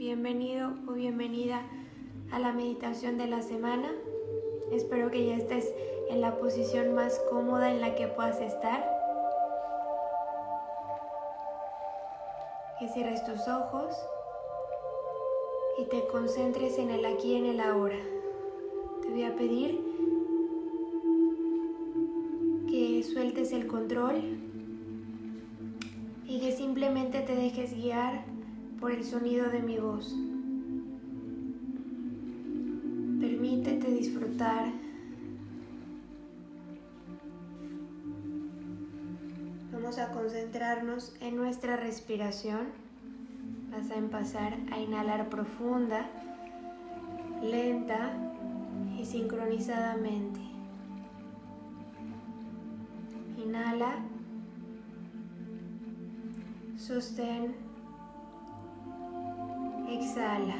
bienvenido o bienvenida a la meditación de la semana. Espero que ya estés en la posición más cómoda en la que puedas estar. Que cierres tus ojos y te concentres en el aquí y en el ahora. Te voy a pedir que sueltes el control y que simplemente te dejes guiar por el sonido de mi voz. Permítete disfrutar. Vamos a concentrarnos en nuestra respiración. Vas a empezar a inhalar profunda, lenta y sincronizadamente. Inhala. Sostén Exhala.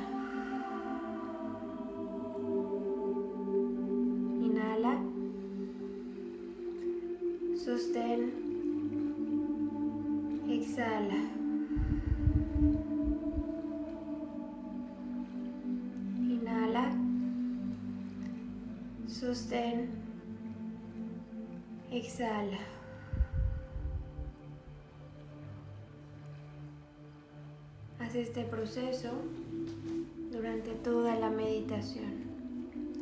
Inhala. Sostén. Exhala. Inhala. Sostén. Exhala. Este proceso durante toda la meditación.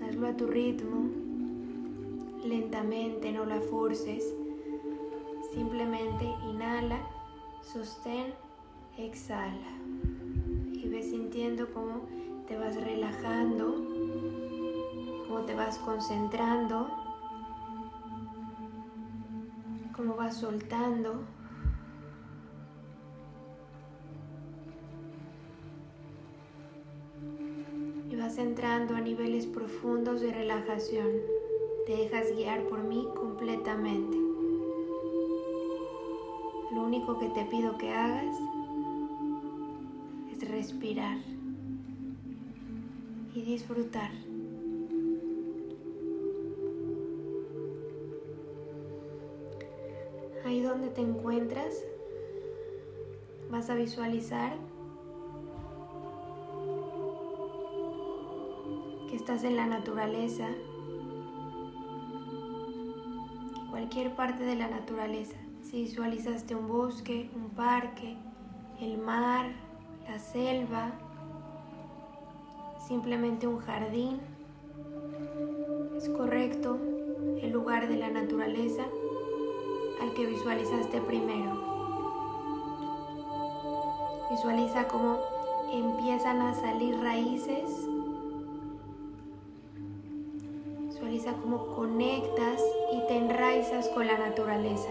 Hazlo a tu ritmo, lentamente, no la forces. Simplemente inhala, sostén, exhala. Y ves sintiendo cómo te vas relajando, cómo te vas concentrando, cómo vas soltando. Entrando a niveles profundos de relajación. Te dejas guiar por mí completamente. Lo único que te pido que hagas es respirar y disfrutar. Ahí donde te encuentras, vas a visualizar estás en la naturaleza, cualquier parte de la naturaleza. Si visualizaste un bosque, un parque, el mar, la selva, simplemente un jardín, es correcto el lugar de la naturaleza al que visualizaste primero. Visualiza cómo empiezan a salir raíces cómo conectas y te enraizas con la naturaleza.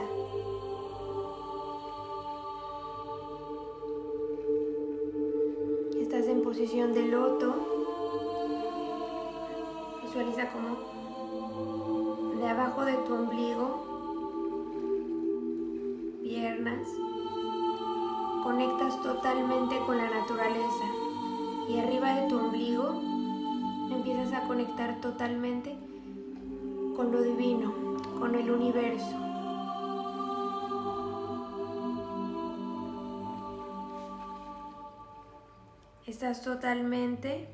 Estás en posición de loto. Visualiza cómo de abajo de tu ombligo, piernas, conectas totalmente con la naturaleza. Y arriba de tu ombligo empiezas a conectar totalmente con lo divino, con el universo. Estás totalmente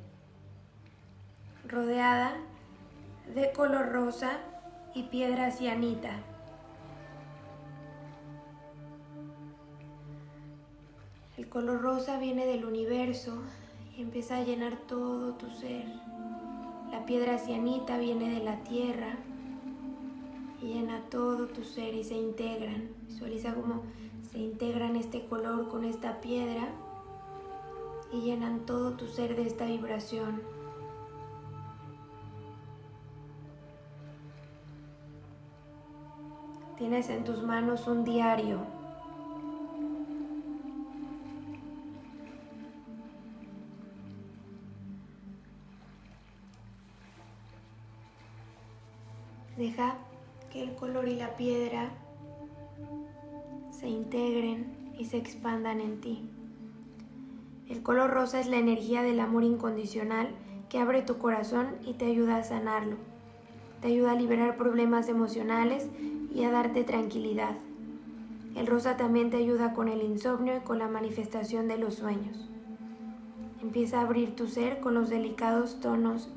rodeada de color rosa y piedra cianita. El color rosa viene del universo y empieza a llenar todo tu ser. La piedra cianita viene de la tierra llena todo tu ser y se integran. Visualiza cómo se integran este color con esta piedra y llenan todo tu ser de esta vibración. Tienes en tus manos un diario. Deja que el color y la piedra se integren y se expandan en ti. El color rosa es la energía del amor incondicional que abre tu corazón y te ayuda a sanarlo. Te ayuda a liberar problemas emocionales y a darte tranquilidad. El rosa también te ayuda con el insomnio y con la manifestación de los sueños. Empieza a abrir tu ser con los delicados tonos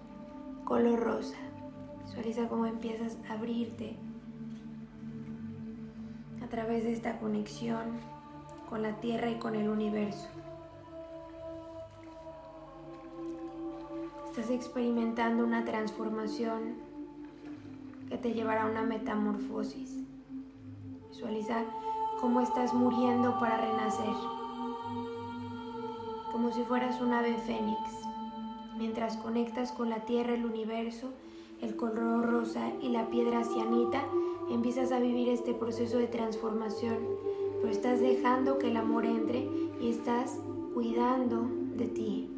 color rosa. Visualiza cómo empiezas a abrirte través de esta conexión con la Tierra y con el universo. Estás experimentando una transformación que te llevará a una metamorfosis. Visualiza cómo estás muriendo para renacer, como si fueras un ave fénix. Mientras conectas con la tierra, el universo, el color rosa y la piedra cianita, empiezas a vivir este proceso de transformación, pero estás dejando que el amor entre y estás cuidando de ti.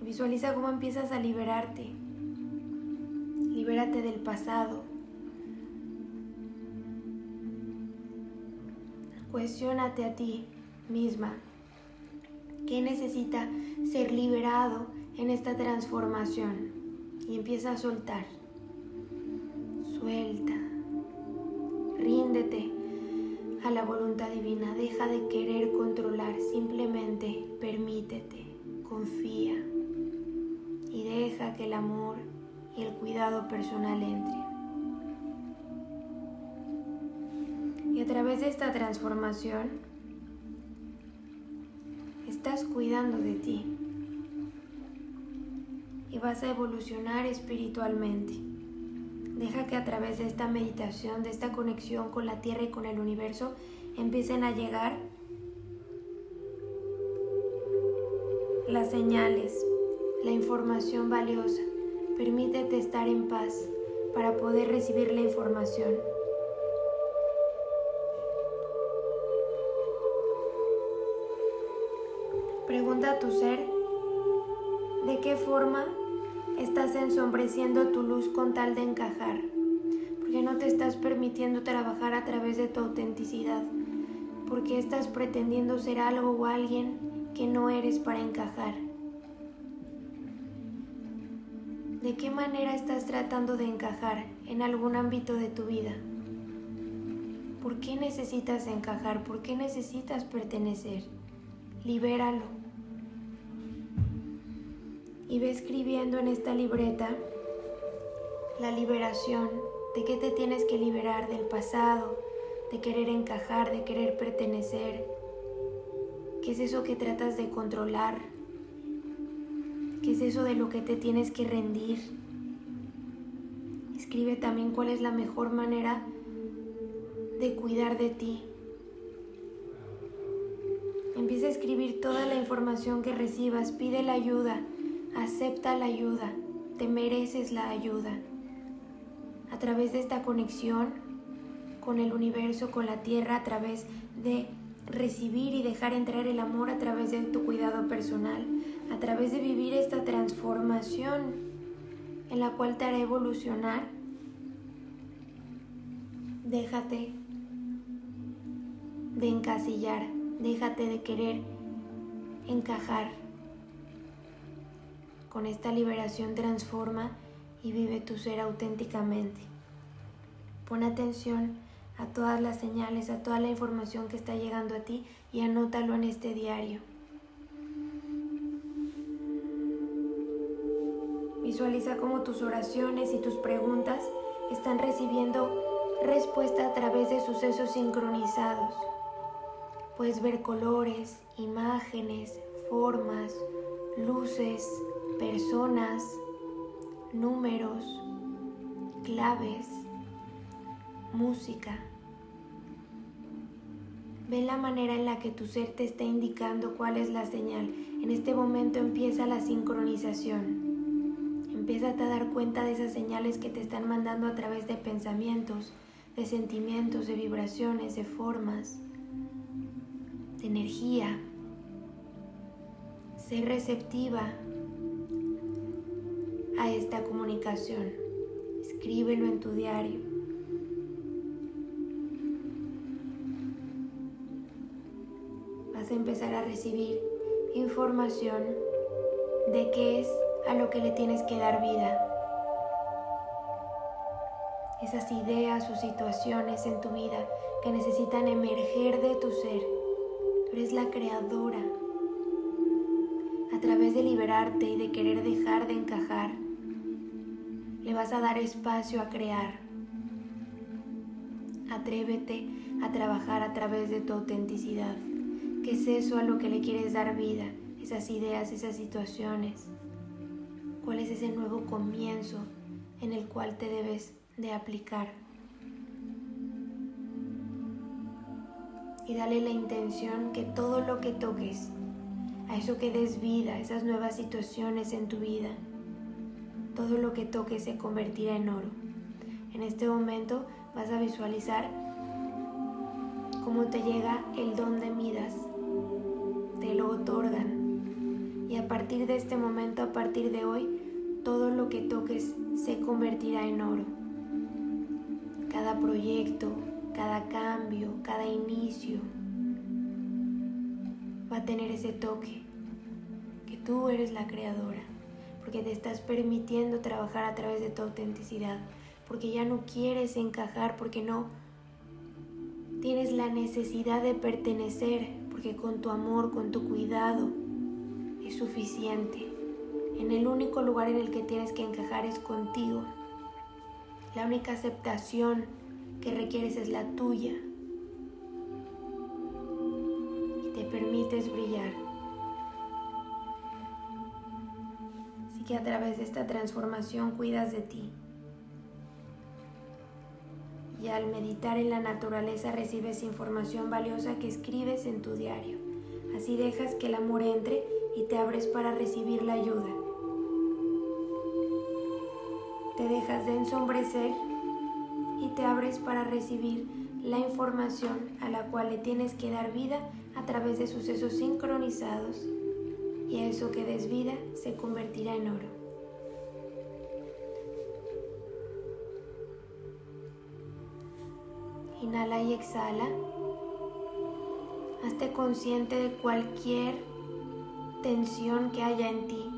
Visualiza cómo empiezas a liberarte. Libérate del pasado. Cuestiónate a ti misma. ¿Qué necesita ser liberado en esta transformación? Y empieza a soltar. Suelta. Ríndete a la voluntad divina. Deja de querer controlar. Simplemente permítete. Confía y deja que el amor y el cuidado personal entre. Y a través de esta transformación, estás cuidando de ti y vas a evolucionar espiritualmente. Deja que a través de esta meditación, de esta conexión con la Tierra y con el universo, empiecen a llegar las señales la información valiosa. Permítete estar en paz para poder recibir la información. Pregunta a tu ser de qué forma estás ensombreciendo tu luz con tal de encajar, porque no te estás permitiendo trabajar a través de tu autenticidad, porque estás pretendiendo ser algo o alguien que no eres para encajar. ¿De qué manera estás tratando de encajar en algún ámbito de tu vida? ¿Por qué necesitas encajar? ¿Por qué necesitas pertenecer? Libéralo. Y ve escribiendo en esta libreta la liberación, de qué te tienes que liberar del pasado, de querer encajar, de querer pertenecer. ¿Qué es eso que tratas de controlar? ¿Qué es eso de lo que te tienes que rendir? Escribe también cuál es la mejor manera de cuidar de ti. Empieza a escribir toda la información que recibas, pide la ayuda, acepta la ayuda, te mereces la ayuda. A través de esta conexión con el universo, con la tierra, a través de recibir y dejar entrar el amor a través de tu cuidado personal, a través de vivir esta transformación en la cual te hará evolucionar, déjate de encasillar, déjate de querer encajar. Con esta liberación transforma y vive tu ser auténticamente. Pon atención a todas las señales, a toda la información que está llegando a ti y anótalo en este diario. Visualiza cómo tus oraciones y tus preguntas están recibiendo respuesta a través de sucesos sincronizados. Puedes ver colores, imágenes, formas, luces, personas, números, claves, música. Ve la manera en la que tu ser te está indicando cuál es la señal. En este momento empieza la sincronización. Empieza a dar cuenta de esas señales que te están mandando a través de pensamientos, de sentimientos, de vibraciones, de formas, de energía. Sé receptiva a esta comunicación. Escríbelo en tu diario. Vas a empezar a recibir información de qué es a lo que le tienes que dar vida. Esas ideas o situaciones en tu vida que necesitan emerger de tu ser. Tú eres la creadora. a través de liberarte y de querer dejar de encajar, le vas a dar espacio a crear. Atrévete a trabajar a través de tu autenticidad. ¿Qué es eso a lo que le quieres dar vida? Esas ideas, esas situaciones. ¿Cuál es ese nuevo comienzo en el cual te debes de aplicar? Y dale la intención que todo lo que toques, a eso que des vida, esas nuevas situaciones en tu vida, todo lo que toques se convertirá en oro. En este momento vas a visualizar cómo te llega el don de Midas, te lo otorgan. Y a partir de este momento, a partir de hoy, todo lo que toques se convertirá en oro. Cada proyecto, cada cambio, cada inicio va a tener ese toque, que tú eres la creadora, porque te estás permitiendo trabajar a través de tu autenticidad, porque ya no quieres encajar, porque no tienes la necesidad de pertenecer, porque con tu amor, con tu cuidado, es suficiente. En el único lugar en el que tienes que encajar es contigo. La única aceptación que requieres es la tuya. Y te permites brillar. Que a través de esta transformación cuidas de ti y al meditar en la naturaleza recibes información valiosa que escribes en tu diario. Así dejas que el amor entre y te abres para recibir la ayuda. Te dejas de ensombrecer y te abres para recibir la información a la cual le tienes que dar vida a través de sucesos sincronizados y eso que des vida se convertirá en oro. Inhala y exhala. Hazte consciente de cualquier tensión que haya en ti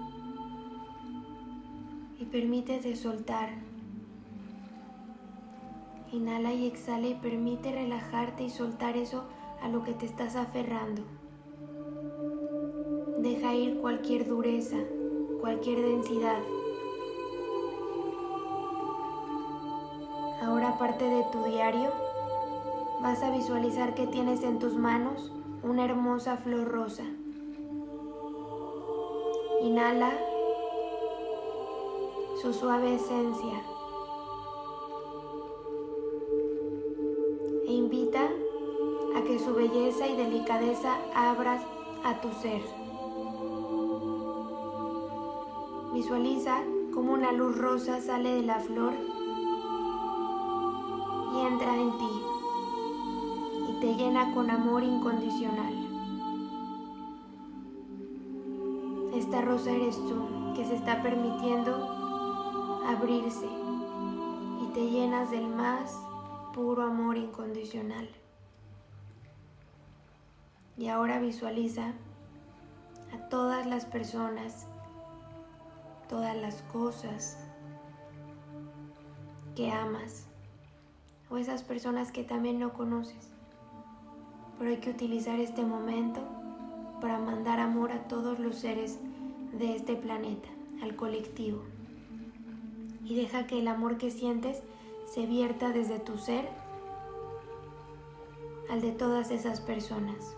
y permítete soltar. Inhala y exhala y permite relajarte y soltar eso a lo que te estás aferrando. Deja ir cualquier dureza, cualquier densidad. Ahora parte de tu diario vas a visualizar que tienes en tus manos una hermosa flor rosa. Inhala su suave esencia e invita a que su belleza y delicadeza abra a tu ser. Visualiza cómo una luz rosa sale de la flor y entra en ti te llena con amor incondicional. Esta rosa eres tú que se está permitiendo abrirse y te llenas del más puro amor incondicional. Y ahora visualiza a todas las personas, todas las cosas que amas o esas personas que también no conoces pero hay que utilizar este momento para mandar amor a todos los seres de este planeta, al colectivo. Y deja que el amor que sientes se vierta desde tu ser al de todas esas personas.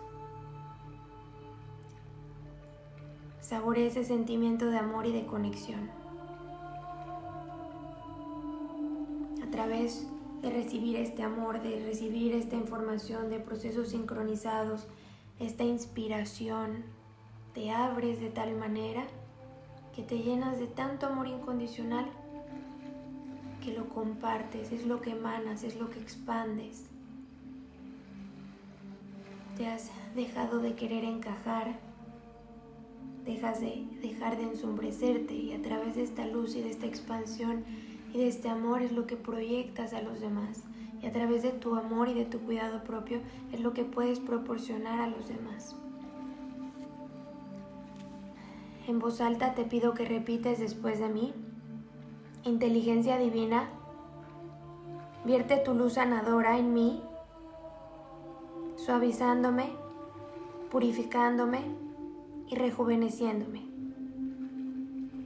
Saborea ese sentimiento de amor y de conexión. A través de recibir este amor, de recibir esta información de procesos sincronizados, esta inspiración, te abres de tal manera que te llenas de tanto amor incondicional que lo compartes, es lo que emanas, es lo que expandes. Te has dejado de querer encajar, dejas de dejar de ensombrecerte y a través de esta luz y de esta expansión y de este amor es lo que proyectas a los demás. Y a través de tu amor y de tu cuidado propio es lo que puedes proporcionar a los demás. En voz alta te pido que repites después de mí. Inteligencia divina, vierte tu luz sanadora en mí, suavizándome, purificándome y rejuveneciéndome.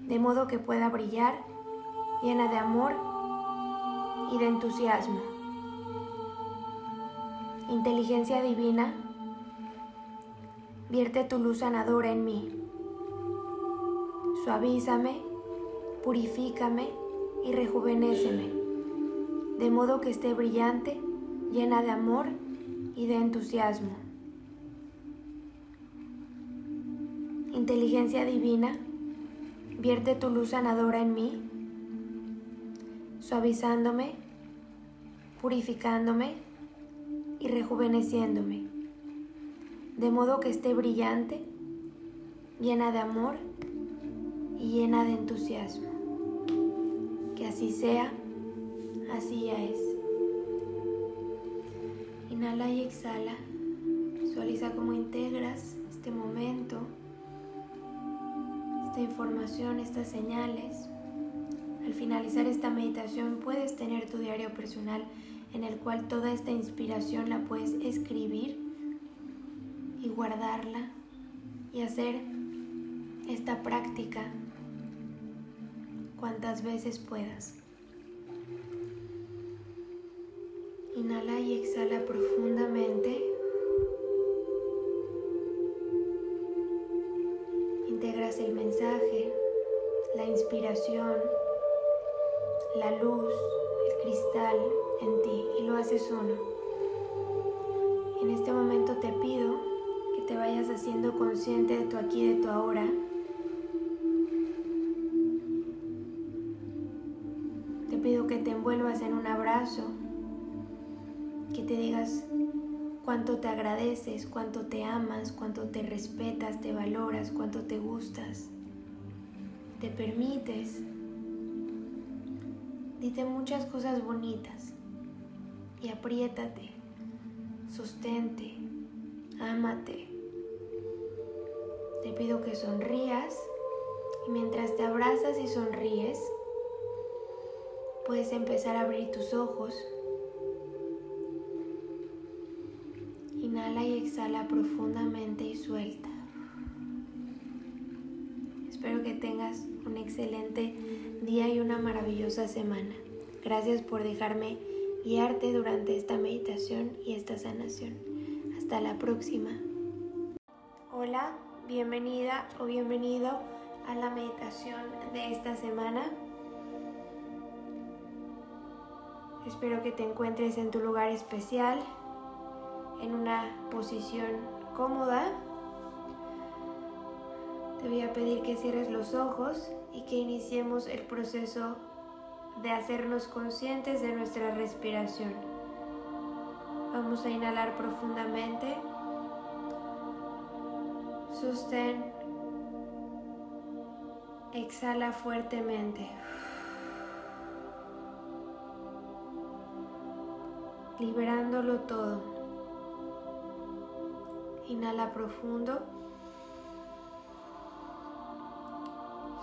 de modo que pueda brillar llena de amor y de entusiasmo. Inteligencia divina, vierte tu luz sanadora en mí. Suavízame, purifícame y rejuvenéceme, de modo que esté brillante, llena de amor y de entusiasmo. Inteligencia divina, vierte tu luz sanadora en mí, suavizándome, purificándome y rejuveneciéndome, de modo que esté brillante, llena de amor y llena de entusiasmo. Que así sea, así ya es. Inhala y exhala. Visualiza cómo integras este momento, información, estas señales. Al finalizar esta meditación puedes tener tu diario personal en el cual toda esta inspiración la puedes escribir y guardarla y hacer esta práctica cuantas veces puedas. Inhala y exhala profundamente. Inspiración, la luz, el cristal en ti y lo haces uno. En este momento te pido que te vayas haciendo consciente de tu aquí, de tu ahora. Te pido que te envuelvas en un abrazo que te digas cuánto te agradeces, cuánto te amas, cuánto te respetas, te valoras, cuánto te gustas, te permites. Dite muchas cosas bonitas y apriétate, sostente, ámate. Te pido que sonrías y mientras te abrazas y sonríes, puedes empezar a abrir tus ojos Inhala y exhala profundamente y suelta. Espero que tengas un excelente día y una maravillosa semana. Gracias por dejarme guiarte durante esta meditación y esta sanación. Hasta la próxima. Hola, bienvenida o bienvenido a la meditación de esta semana. Espero que te encuentres en tu lugar especial, en una posición cómoda. Te voy a pedir que cierres los ojos y que iniciemos el proceso de hacernos conscientes de nuestra respiración. Vamos a inhalar profundamente. Sostén. Exhala fuertemente. Liberándolo todo. Inhala profundo.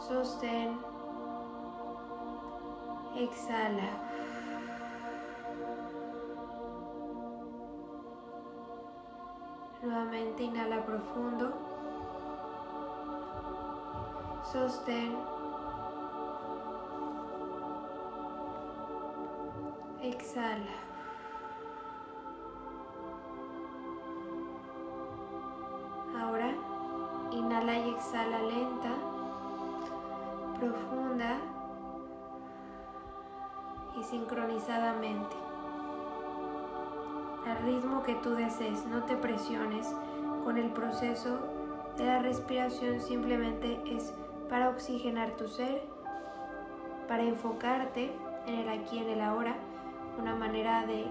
Sostén. Exhala. Nuevamente inhala profundo. Sostén. Exhala. Inhala y exhala lenta, profunda y sincronizadamente. Al ritmo que tú desees, no te presiones con el proceso de la respiración, simplemente es para oxigenar tu ser, para enfocarte en el aquí, en el ahora, una manera de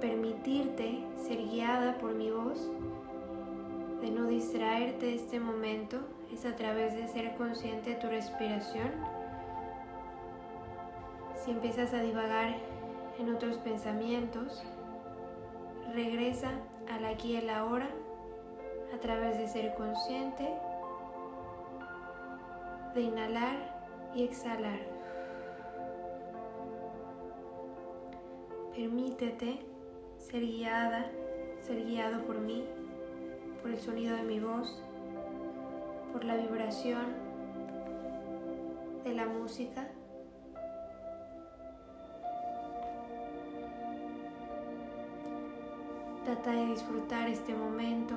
permitirte ser guiada por mi voz de no distraerte de este momento es a través de ser consciente de tu respiración. Si empiezas a divagar en otros pensamientos, regresa al aquí y el ahora a través de ser consciente, de inhalar y exhalar. Permítete ser guiada, ser guiado por mí por el sonido de mi voz, por la vibración de la música. Trata de disfrutar este momento.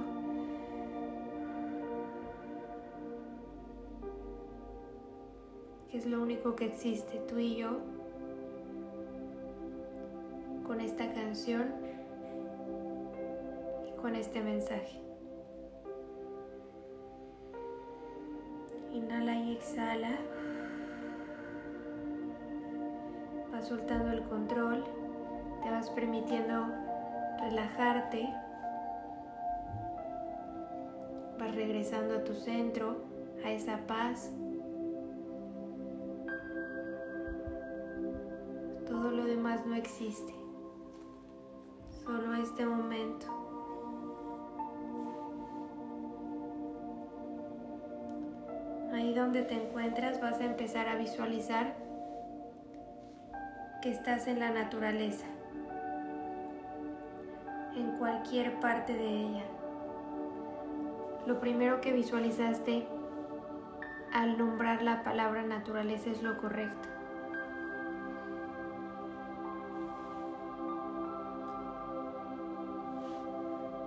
Que es lo único que existe, tú y yo, con esta canción y con este mensaje. Exhala. Vas soltando el control, te vas permitiendo relajarte. Vas regresando a tu centro, a esa paz. Todo lo demás no existe. Solo este momento. Donde te encuentras vas a empezar a visualizar que estás en la naturaleza en cualquier parte de ella. Lo primero que visualizaste al nombrar la palabra naturaleza es lo correcto.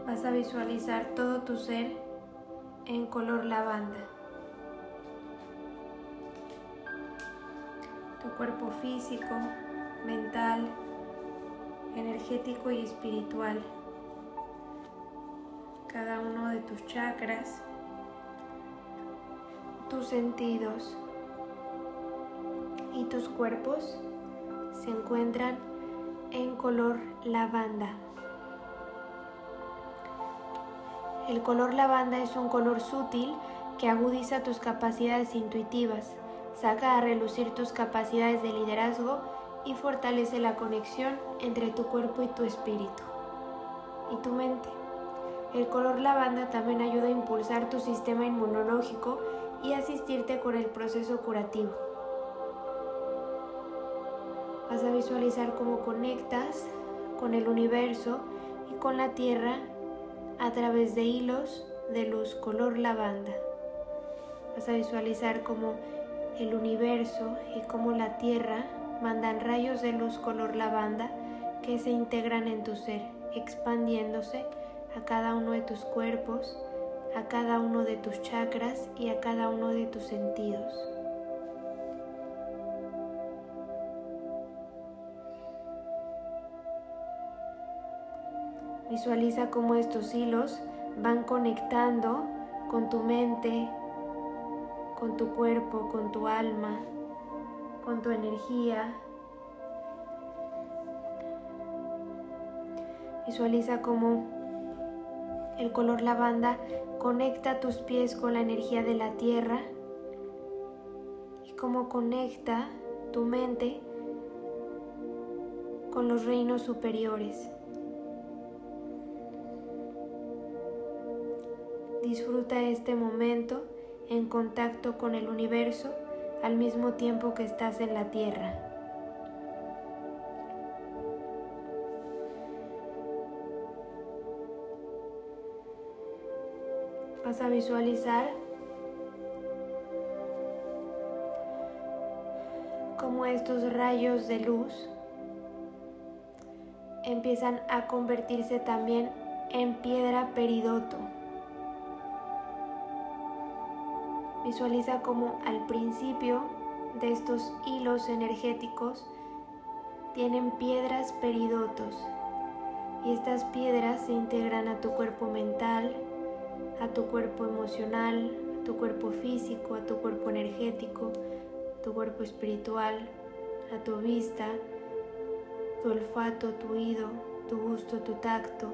Vas a visualizar todo tu ser en color lavanda. Cuerpo físico, mental, energético y espiritual cada uno de tus chakras, tus sentidos y tus cuerpos se encuentran en color lavanda. El color lavanda es un color sutil que agudiza tus capacidades intuitivas, saca a relucir tus capacidades de liderazgo y fortalece la conexión entre tu cuerpo y tu espíritu y tu mente. El color lavanda también ayuda a impulsar tu sistema inmunológico y asistirte con el proceso curativo. Vas a visualizar cómo conectas con el universo y con la tierra a través de hilos de luz color lavanda. Vas a visualizar cómo el universo y cómo la tierra mandan rayos de luz color lavanda que se integran en tu ser, expandiéndose a cada uno de tus cuerpos, a cada uno de tus chakras y a cada uno de tus sentidos. Visualiza cómo estos hilos van conectando con tu mente, con tu cuerpo, con tu alma, con tu energía. Visualiza cómo el color lavanda conecta tus pies con la energía de la tierra y cómo conecta tu mente con los reinos superiores. Disfruta este momento en contacto con el universo al mismo tiempo que estás en la tierra. Vas a visualizar cómo estos rayos de luz empiezan a convertirse también en piedra peridoto. Visualiza cómo al principio de estos hilos energéticos tienen piedras peridotos. Y estas piedras se integran a tu cuerpo mental, a tu cuerpo emocional, a tu cuerpo físico, a tu cuerpo energético, a tu cuerpo espiritual, a tu vista, tu olfato, tu oído, tu gusto, tu tacto,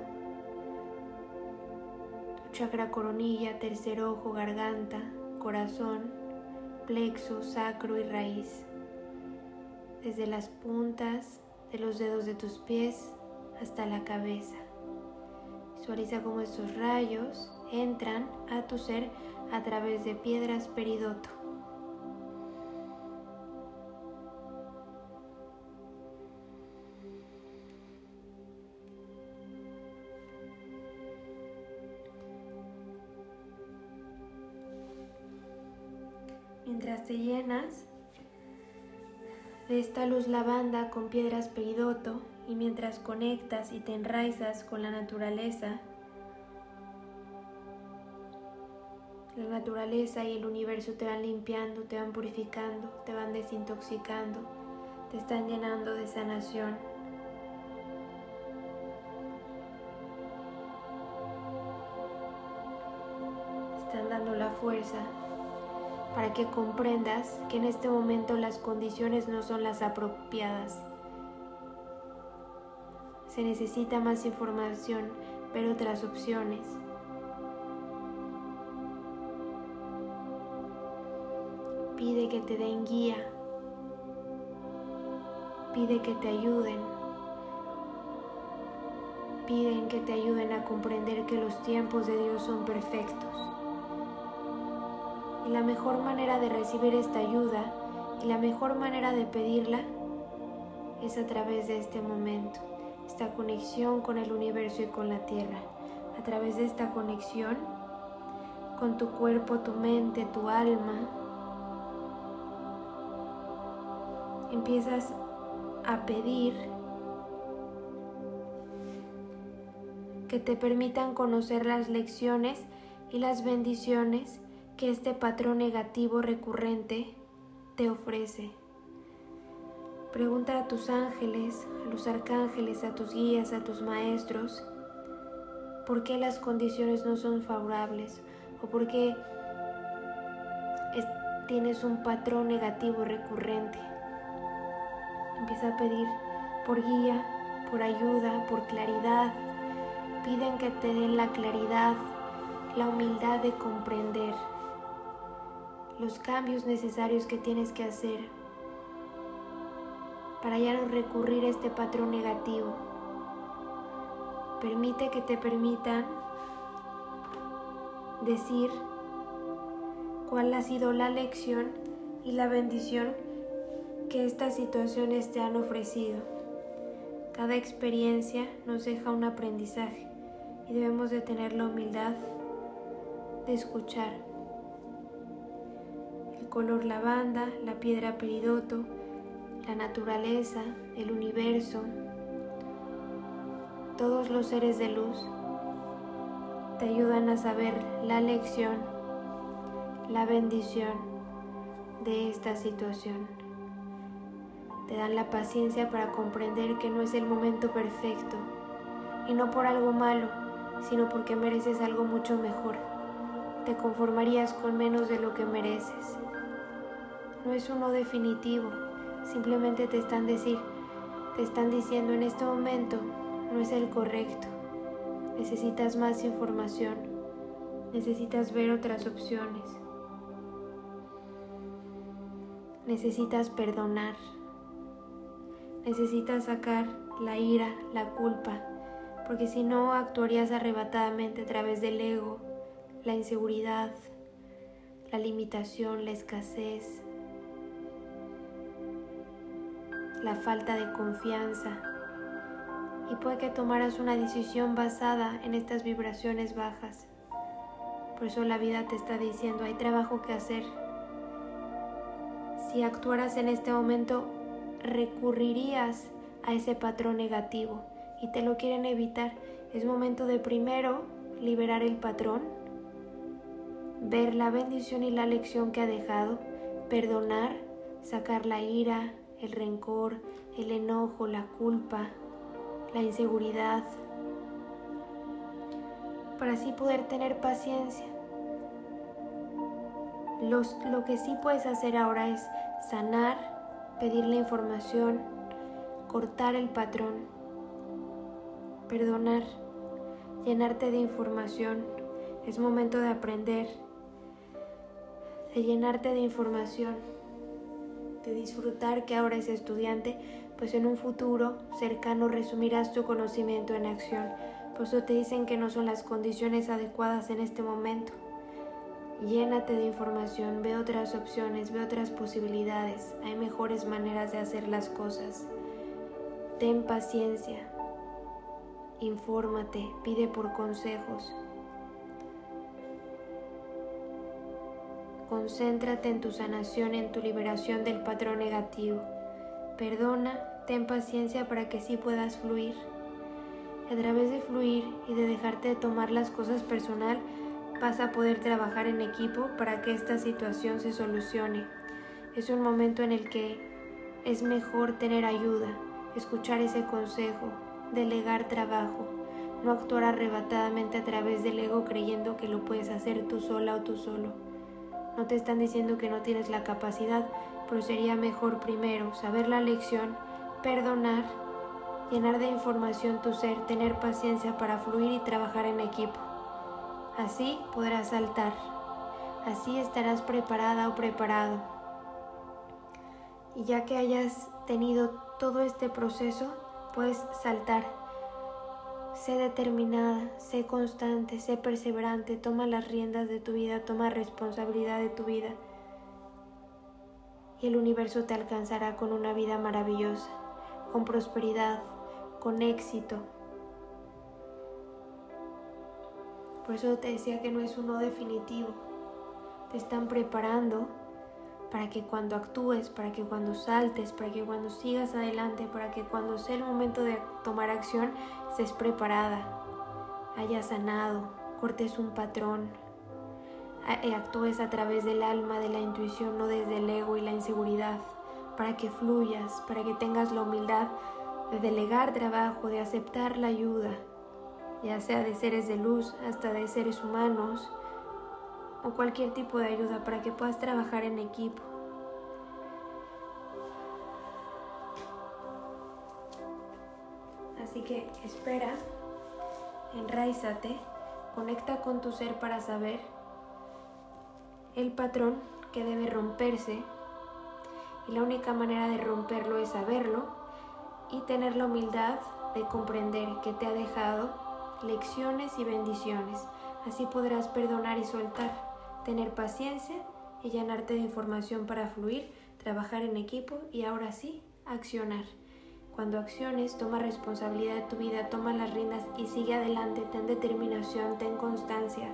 tu chakra coronilla, tercer ojo, garganta, corazón, plexo, sacro y raíz. Desde las puntas de los dedos de tus pies hasta la cabeza. Visualiza cómo estos rayos entran a tu ser a través de piedras peridoto. Te llenas, de esta luz lavanda con piedras peridoto y mientras conectas y te enraizas con la naturaleza, la naturaleza y el universo te van limpiando, te van purificando, te van desintoxicando, te están llenando de sanación. Están dando la fuerza para que comprendas que en este momento las condiciones no son las apropiadas. Se necesita más información, pero otras opciones. Pide que te den guía. Pide que te ayuden. Piden que te ayuden a comprender que los tiempos de Dios son perfectos. Y la mejor manera de recibir esta ayuda y la mejor manera de pedirla es a través de este momento, esta conexión con el universo y con la tierra. A través de esta conexión con tu cuerpo, tu mente, tu alma, empiezas a pedir que te permitan conocer las lecciones y las bendiciones que este patrón negativo recurrente te ofrece. Pregunta a tus ángeles, a los arcángeles, a tus guías, a tus maestros, por qué las condiciones no son favorables o por qué tienes un patrón negativo recurrente. Empieza a pedir por guía, por ayuda, por claridad. Piden que te den la claridad, la humildad de comprender los cambios necesarios que tienes que hacer para ya no recurrir a este patrón negativo. Permite que te permitan decir cuál ha sido la lección y la bendición que estas situaciones te han ofrecido. Cada experiencia nos deja un aprendizaje y debemos de tener la humildad de escuchar color lavanda, la piedra peridoto, la naturaleza, el universo, todos los seres de luz te ayudan a saber la lección, la bendición de esta situación. Te dan la paciencia para comprender que no es el momento perfecto y no por algo malo, sino porque mereces algo mucho mejor. Te conformarías con menos de lo que mereces no es uno definitivo, simplemente te están decir, te están diciendo en este momento no es el correcto. Necesitas más información, necesitas ver otras opciones. Necesitas perdonar. Necesitas sacar la ira, la culpa, porque si no actuarías arrebatadamente a través del ego, la inseguridad, la limitación, la escasez, la falta de confianza y puede que tomaras una decisión basada en estas vibraciones bajas. Por eso la vida te está diciendo, hay trabajo que hacer. Si actuaras en este momento, recurrirías a ese patrón negativo y te lo quieren evitar. Es momento de primero liberar el patrón, ver la bendición y la lección que ha dejado, perdonar, sacar la ira, el rencor, el enojo, la culpa, la inseguridad, para así poder tener paciencia. lo que sí puedes hacer ahora es sanar, pedir la información, cortar el patrón, perdonar, llenarte de información. Es momento de aprender, de llenarte de información de disfrutar que ahora es estudiante, pues en un futuro cercano resumirás tu conocimiento en acción. Por eso te dicen que no son las condiciones adecuadas en este momento. Llénate de información, ve otras opciones, ve otras posibilidades. Hay mejores maneras de hacer las cosas. Ten paciencia. Infórmate, pide por consejos. Concéntrate en tu sanación, en tu liberación del patrón negativo. perdona, ten paciencia para que sí puedas fluir. A través de fluir y de dejarte de tomar las cosas personal, vas a poder trabajar en equipo para que esta situación se solucione. Es un momento en el que es mejor tener ayuda, escuchar ese consejo, delegar trabajo, no actuar arrebatadamente a través del ego creyendo que lo puedes hacer tú sola o tú solo. No te están diciendo que no tienes la capacidad, pero sería mejor primero saber la lección, perdonar, llenar de información tu ser, tener paciencia para fluir y trabajar en equipo. Así podrás saltar, así estarás preparada o preparado. Y ya que hayas tenido todo este proceso, puedes saltar. Sé determinada, sé constante, sé perseverante, toma las riendas de tu vida, toma responsabilidad de tu vida. Y el universo te alcanzará con una vida maravillosa, con prosperidad, con éxito. Por eso te decía que no es uno definitivo. Te están preparando para que cuando actúes, para que cuando saltes, para que cuando sigas adelante, para que cuando sea el momento de tomar acción, estés preparada, hayas sanado, cortes un patrón, eh, actúes a través del alma, de la intuición, no desde el ego y la inseguridad, para que fluyas, para que tengas la humildad de delegar trabajo, de aceptar la ayuda, ya sea de seres de luz hasta de seres humanos, o cualquier tipo de ayuda para que puedas trabajar en equipo. Así que espera, enraízate, conecta con tu ser para saber el patrón que debe romperse y la única manera de romperlo es saberlo y tener la humildad de comprender que te ha dejado lecciones y bendiciones. Así podrás perdonar y soltar tener paciencia y llenarte de información para fluir, trabajar en equipo y ahora sí, accionar. Cuando acciones, toma responsabilidad de tu vida, toma las riendas y sigue adelante, ten determinación, ten constancia.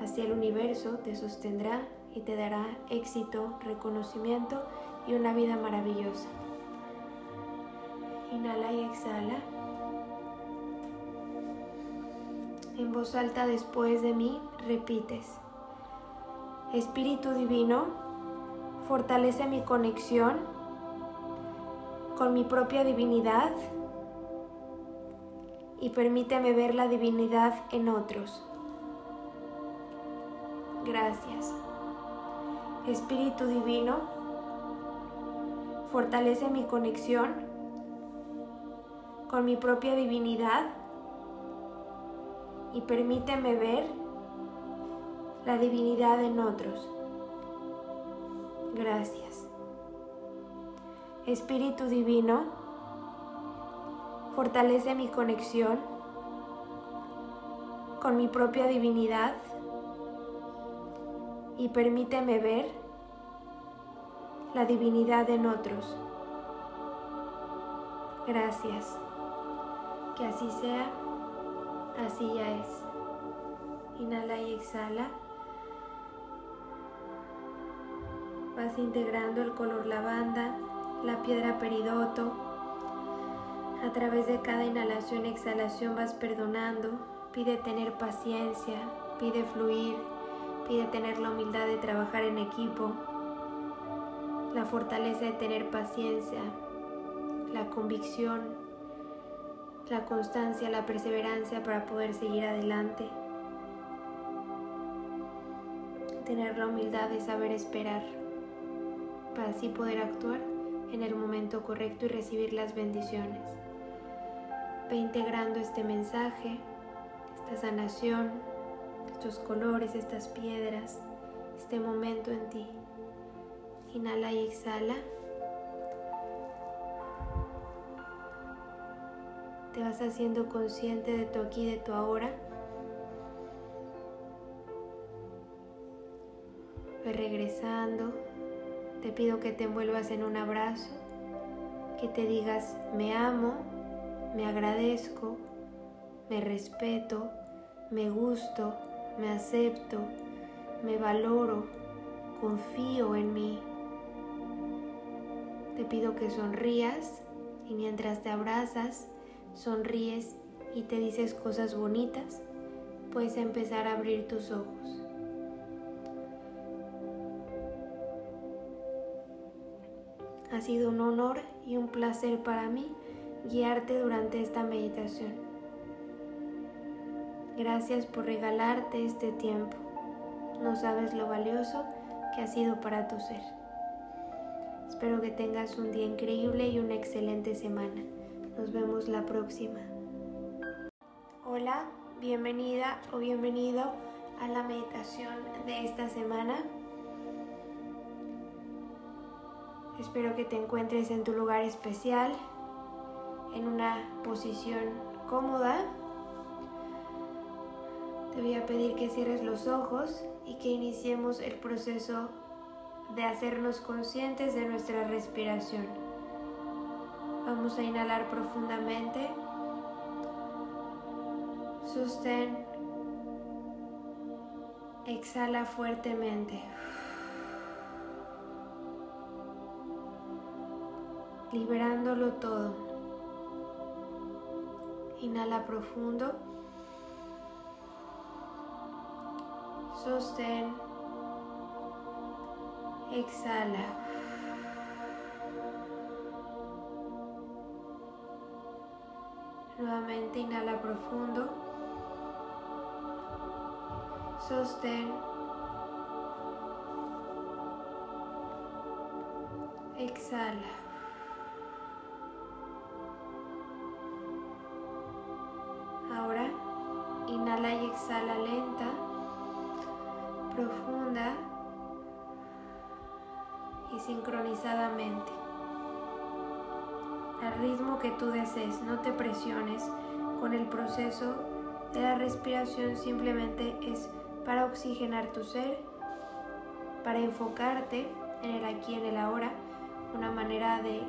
Así el universo te sostendrá y te dará éxito, reconocimiento y una vida maravillosa. Inhala y exhala. En voz alta después de mí repites. Espíritu Divino, fortalece mi conexión con mi propia divinidad y permíteme ver la divinidad en otros. Gracias. Espíritu Divino, fortalece mi conexión con mi propia divinidad y permíteme ver la divinidad en otros. Gracias. Espíritu Divino, fortalece mi conexión con mi propia divinidad y permíteme ver la divinidad en otros. Gracias. Que así sea, así ya es. Inhala y exhala. Vas integrando el color lavanda, la piedra peridoto. A través de cada inhalación y exhalación vas perdonando, pide tener paciencia, pide fluir, pide tener la humildad de trabajar en equipo, la fortaleza de tener paciencia, la convicción, la constancia, la perseverancia para poder seguir adelante. Tener la humildad de saber esperar para así poder actuar en el momento correcto y recibir las bendiciones. Ve integrando este mensaje, esta sanación, estos colores, estas piedras, este momento en ti. Inhala y exhala. Te vas haciendo consciente de tu aquí, de tu ahora. Ve regresando te pido que te envuelvas en un abrazo, que te digas me amo, me agradezco, me respeto, me gusto, me acepto, me valoro, confío en mí. Te pido que sonrías y mientras te abrazas, sonríes y te dices cosas bonitas, puedes empezar a abrir tus ojos. Ha sido un honor y un placer para mí guiarte durante esta meditación. Gracias por regalarte este tiempo. No sabes lo valioso que ha sido para tu ser. Espero que tengas un día increíble y una excelente semana. Nos vemos la próxima. Hola, bienvenida o bienvenido a la meditación de esta semana. Espero que te encuentres en tu lugar especial, en una posición cómoda. Te voy a pedir que cierres los ojos y que iniciemos el proceso de hacernos conscientes de nuestra respiración. Vamos a inhalar profundamente. Sostén. Exhala fuertemente. Liberándolo todo. Inhala profundo. Sostén. Exhala. Nuevamente inhala profundo. Sostén. Exhala. Profunda y sincronizadamente. Al ritmo que tú desees, no te presiones con el proceso de la respiración, simplemente es para oxigenar tu ser, para enfocarte en el aquí, en el ahora, una manera de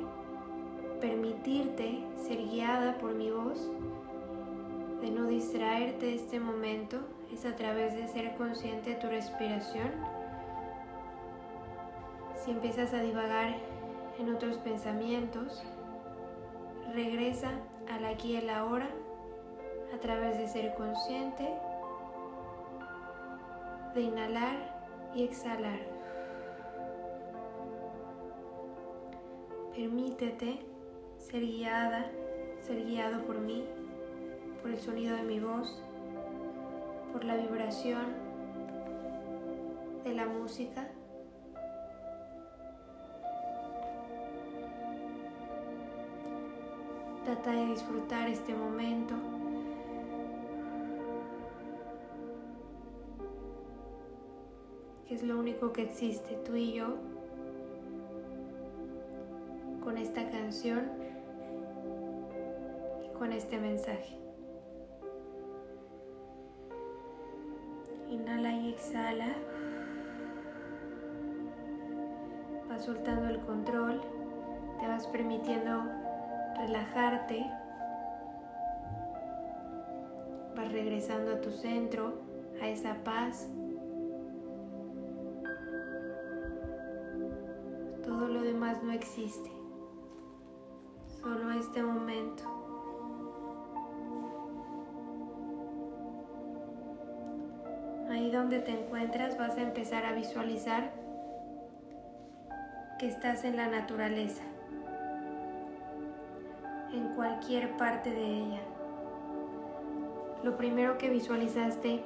permitirte ser guiada por mi voz, de no distraerte de este momento, es a través de ser consciente de tu respiración si empiezas a divagar en otros pensamientos, regresa al aquí y el ahora a través de ser consciente, de inhalar y exhalar. Permítete ser guiada, ser guiado por mí, por el sonido de mi voz, por la vibración de la música Trata de disfrutar este momento. Que es lo único que existe, tú y yo, con esta canción y con este mensaje. Exhala. Vas soltando el control, te vas permitiendo relajarte, vas regresando a tu centro, a esa paz. Todo lo demás no existe, solo este momento. Donde te encuentras vas a empezar a visualizar que estás en la naturaleza en cualquier parte de ella. Lo primero que visualizaste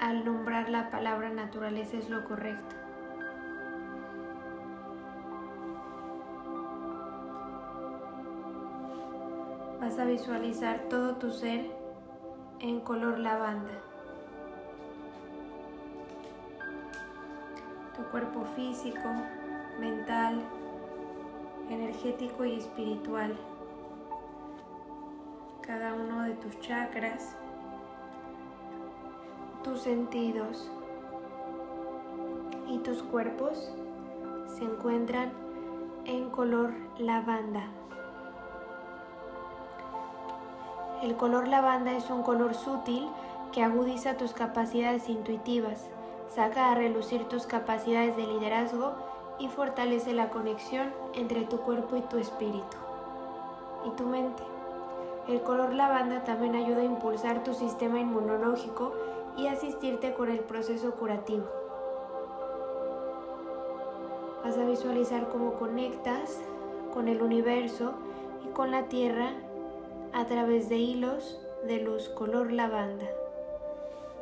al nombrar la palabra naturaleza es lo correcto. Vas a visualizar todo tu ser en color lavanda. Cuerpo físico, mental, energético y espiritual cada uno de tus chakras, tus sentidos y tus cuerpos se encuentran en color lavanda. El color lavanda es un color sutil que agudiza tus capacidades intuitivas, saca a relucir tus capacidades de liderazgo y fortalece la conexión entre tu cuerpo y tu espíritu y tu mente. El color lavanda también ayuda a impulsar tu sistema inmunológico y asistirte con el proceso curativo. Vas a visualizar cómo conectas con el universo y con la tierra a través de hilos de luz color lavanda.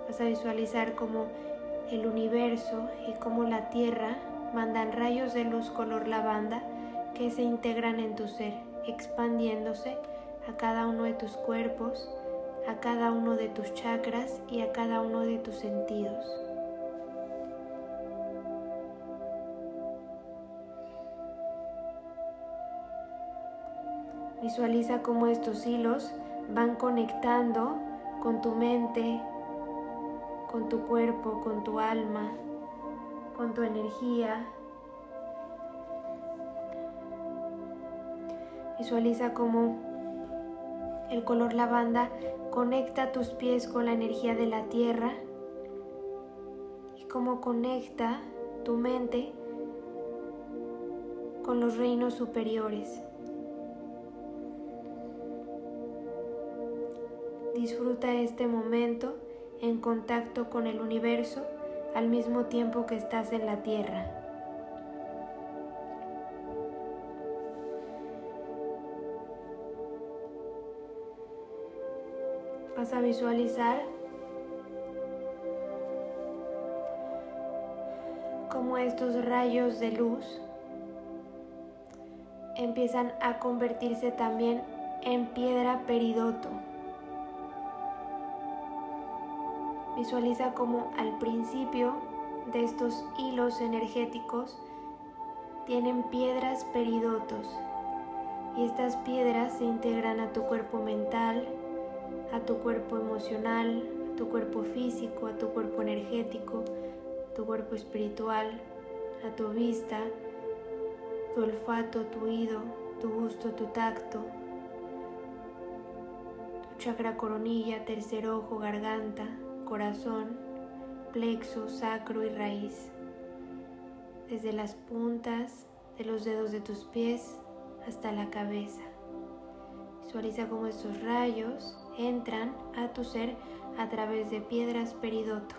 Vas a visualizar cómo el universo y cómo la tierra mandan rayos de luz color lavanda que se integran en tu ser, expandiéndose a cada uno de tus cuerpos, a cada uno de tus chakras y a cada uno de tus sentidos. Visualiza cómo estos hilos van conectando con tu mente, con tu cuerpo, con tu alma, con tu energía. Visualiza cómo el color lavanda conecta tus pies con la energía de la tierra y cómo conecta tu mente con los reinos superiores. Disfruta este momento en contacto con el universo al mismo tiempo que estás en la tierra. Vas a visualizar cómo estos rayos de luz empiezan a convertirse también en piedra peridoto. Visualiza como al principio de estos hilos energéticos tienen piedras peridotos. Y estas piedras se integran a tu cuerpo mental, a tu cuerpo emocional, a tu cuerpo físico, a tu cuerpo energético, a tu cuerpo espiritual, a tu vista, tu olfato, tu oído, tu gusto, tu tacto, tu chakra coronilla, tercer ojo, garganta, corazón, plexo, sacro y raíz, desde las puntas de los dedos de tus pies hasta la cabeza. Visualiza cómo estos rayos entran a tu ser a través de piedras peridoto.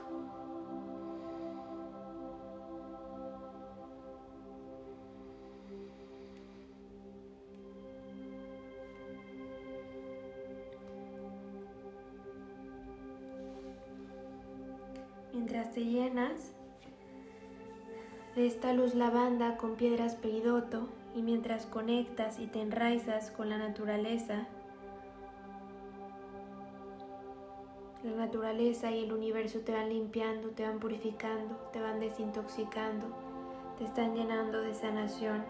Te llenas de esta luz lavanda con piedras peridoto y mientras conectas y te enraizas con la naturaleza, la naturaleza y el universo te van limpiando, te van purificando, te van desintoxicando, te están llenando de sanación.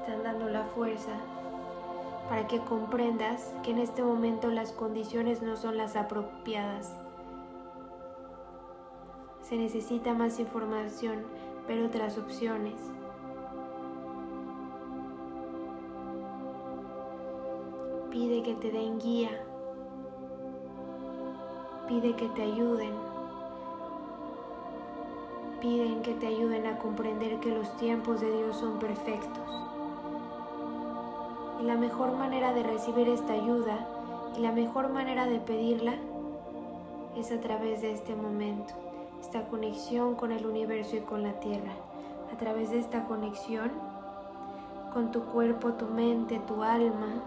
Están dando la fuerza para que comprendas que en este momento las condiciones no son las apropiadas. Se necesita más información, pero otras opciones. Pide que te den guía. Pide que te ayuden. Piden que te ayuden a comprender que los tiempos de Dios son perfectos. Y la mejor manera de recibir esta ayuda y la mejor manera de pedirla es a través de este momento, esta conexión con el universo y con la tierra. A través de esta conexión con tu cuerpo, tu mente, tu alma,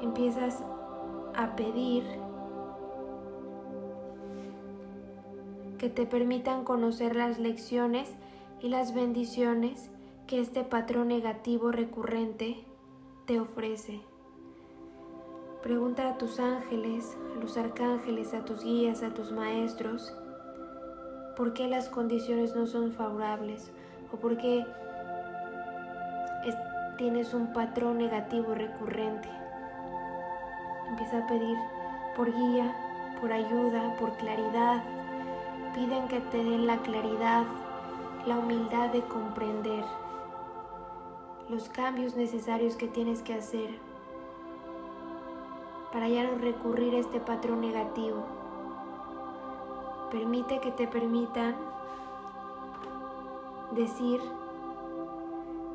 empiezas a pedir que te permitan conocer las lecciones y las bendiciones que este patrón negativo recurrente te ofrece. Pregunta a tus ángeles, a los arcángeles, a tus guías, a tus maestros, por qué las condiciones no son favorables o por qué tienes un patrón negativo recurrente. Empieza a pedir por guía, por ayuda, por claridad. Piden que te den la claridad, la humildad de comprender los cambios necesarios que tienes que hacer para ya no recurrir a este patrón negativo. Permite que te permitan decir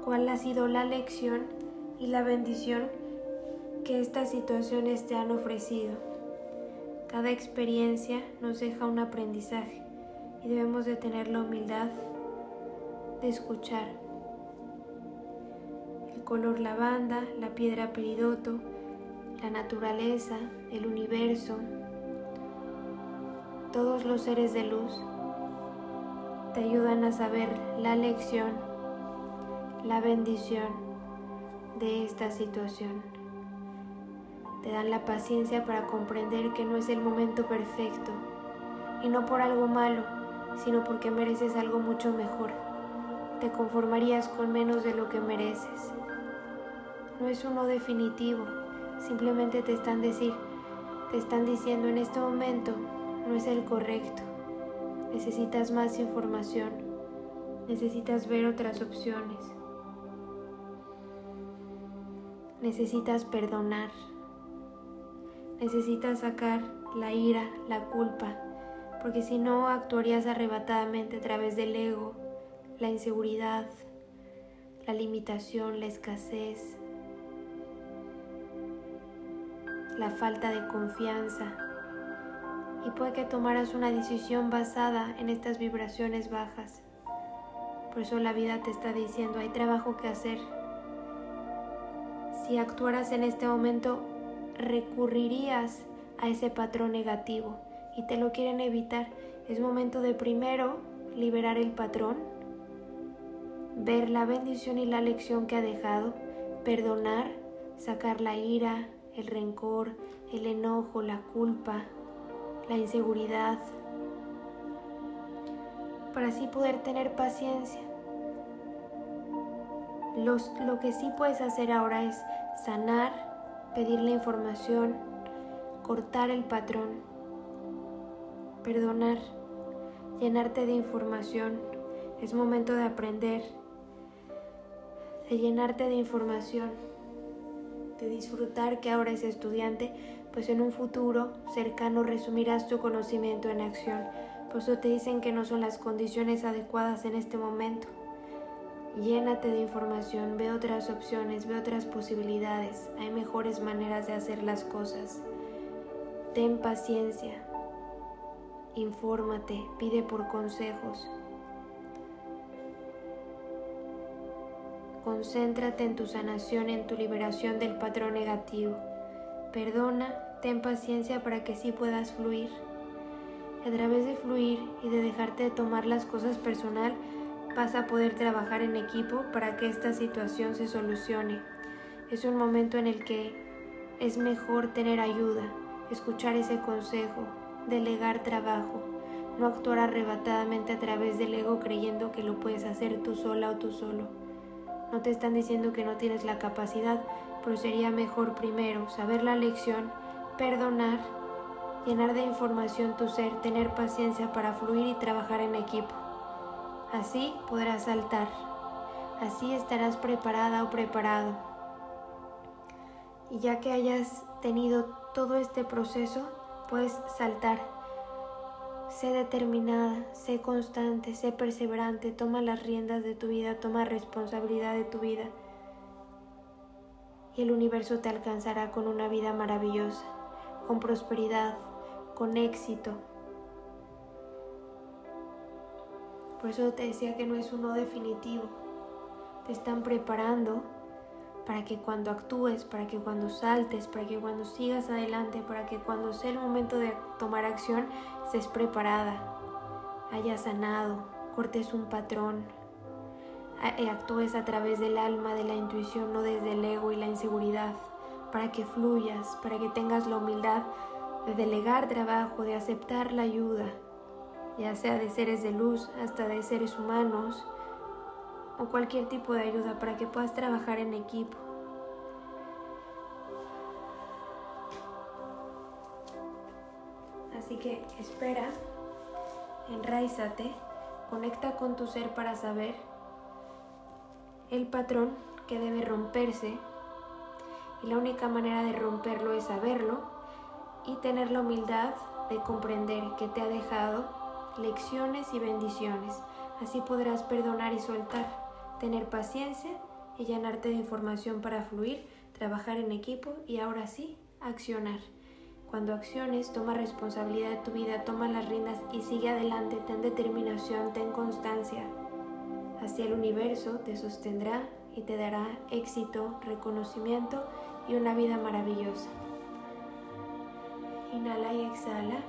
cuál ha sido la lección y la bendición que estas situaciones te han ofrecido. Cada experiencia nos deja un aprendizaje y debemos de tener la humildad de escuchar. Color lavanda, la piedra peridoto, la naturaleza, el universo, todos los seres de luz te ayudan a saber la lección, la bendición de esta situación. Te dan la paciencia para comprender que no es el momento perfecto y no por algo malo, sino porque mereces algo mucho mejor. Te conformarías con menos de lo que mereces. No es uno definitivo, Simplemente te están decir, te están diciendo en este momento no es el correcto. Necesitas más información. Necesitas ver otras opciones. Necesitas perdonar. Necesitas sacar la ira, la culpa, porque si no actuarías arrebatadamente a través del ego, la inseguridad, la limitación, la escasez, la falta de confianza y puede que tomaras una decisión basada en estas vibraciones bajas. Por eso la vida te está diciendo, hay trabajo que hacer. Si actuaras en este momento, recurrirías a ese patrón negativo y te lo quieren evitar. Es momento de primero liberar el patrón, ver la bendición y la lección que ha dejado, perdonar, sacar la ira, el rencor, el enojo, la culpa, la inseguridad, para así poder tener paciencia. lo que sí puedes hacer ahora es sanar, pedir la información, cortar el patrón, perdonar, llenarte de información. Es momento de aprender, de llenarte de información de disfrutar que ahora es estudiante, pues en un futuro cercano resumirás tu conocimiento en acción. Por eso te dicen que no son las condiciones adecuadas en este momento. Llénate de información, ve otras opciones, ve otras posibilidades. Hay mejores maneras de hacer las cosas. Ten paciencia. Infórmate, pide por consejos. Concéntrate en tu sanación, en tu liberación del patrón negativo. Perdona, ten paciencia para que sí puedas fluir. A través de fluir y de dejarte de tomar las cosas personal, vas a poder trabajar en equipo para que esta situación se solucione. Es un momento en el que es mejor tener ayuda, escuchar ese consejo, delegar trabajo, no actuar arrebatadamente a través del ego creyendo que lo puedes hacer tú sola o tú solo. No te están diciendo que no tienes la capacidad, pero sería mejor primero saber la lección, perdonar, llenar de información tu ser, tener paciencia para fluir y trabajar en equipo. Así podrás saltar. Así estarás preparada o preparado. Y ya que hayas tenido todo este proceso, puedes saltar Sé determinada, sé constante, sé perseverante, toma las riendas de tu vida, toma responsabilidad de tu vida. Y el universo te alcanzará con una vida maravillosa, con prosperidad, con éxito. Por eso te decía que no es uno definitivo. Te están preparando para que cuando actúes, para que cuando saltes, para que cuando sigas adelante, para que cuando sea el momento de tomar acción, estés preparada, hayas sanado, cortes un patrón, eh, actúes a través del alma, de la intuición, no desde el ego y la inseguridad, para que fluyas, para que tengas la humildad de delegar trabajo, de aceptar la ayuda, ya sea de seres de luz hasta de seres humanos, o cualquier tipo de ayuda para que puedas trabajar en equipo. Así que espera, enraízate, conecta con tu ser para saber el patrón que debe romperse y la única manera de romperlo es saberlo y tener la humildad de comprender que te ha dejado lecciones y bendiciones. Así podrás perdonar y soltar, tener paciencia y llenarte de información para fluir, trabajar en equipo y ahora sí, accionar. Cuando acciones, toma responsabilidad de tu vida, toma las riendas y sigue adelante, ten determinación, ten constancia. Así el universo te sostendrá y te dará éxito, reconocimiento y una vida maravillosa. Inhala y exhala.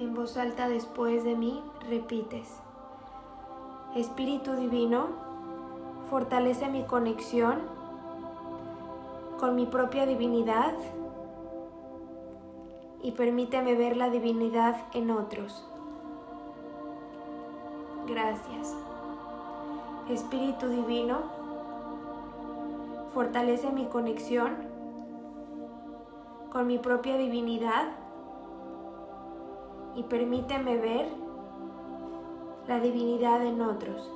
En voz alta después de mí repites. Espíritu Divino, fortalece mi conexión con mi propia divinidad y permíteme ver la divinidad en otros. Gracias. Espíritu Divino, fortalece mi conexión con mi propia divinidad y permíteme ver la divinidad en otros.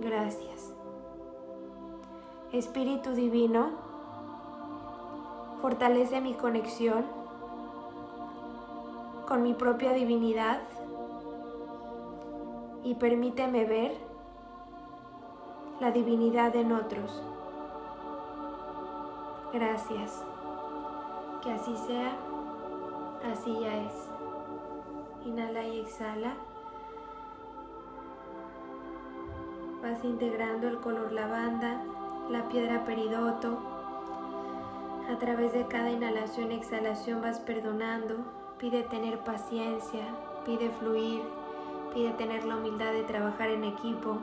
Gracias. Espíritu Divino, fortalece mi conexión con mi propia divinidad y permíteme ver la divinidad en otros. Gracias. Que así sea, así ya es. Inhala y exhala. Vas integrando el color lavanda la piedra peridoto. A través de cada inhalación y exhalación vas perdonando, pide tener paciencia, pide fluir, pide tener la humildad de trabajar en equipo,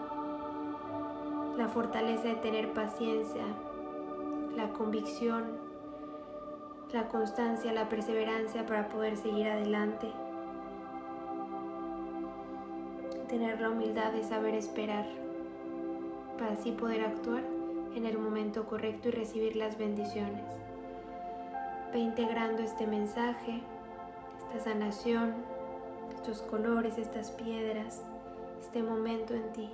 la fortaleza de tener paciencia, la convicción, la constancia, la perseverancia para poder seguir adelante, tener la humildad de saber esperar para así poder actuar en el momento correcto y recibir las bendiciones. Ve integrando este mensaje, esta sanación, estos colores, estas piedras, este momento en ti.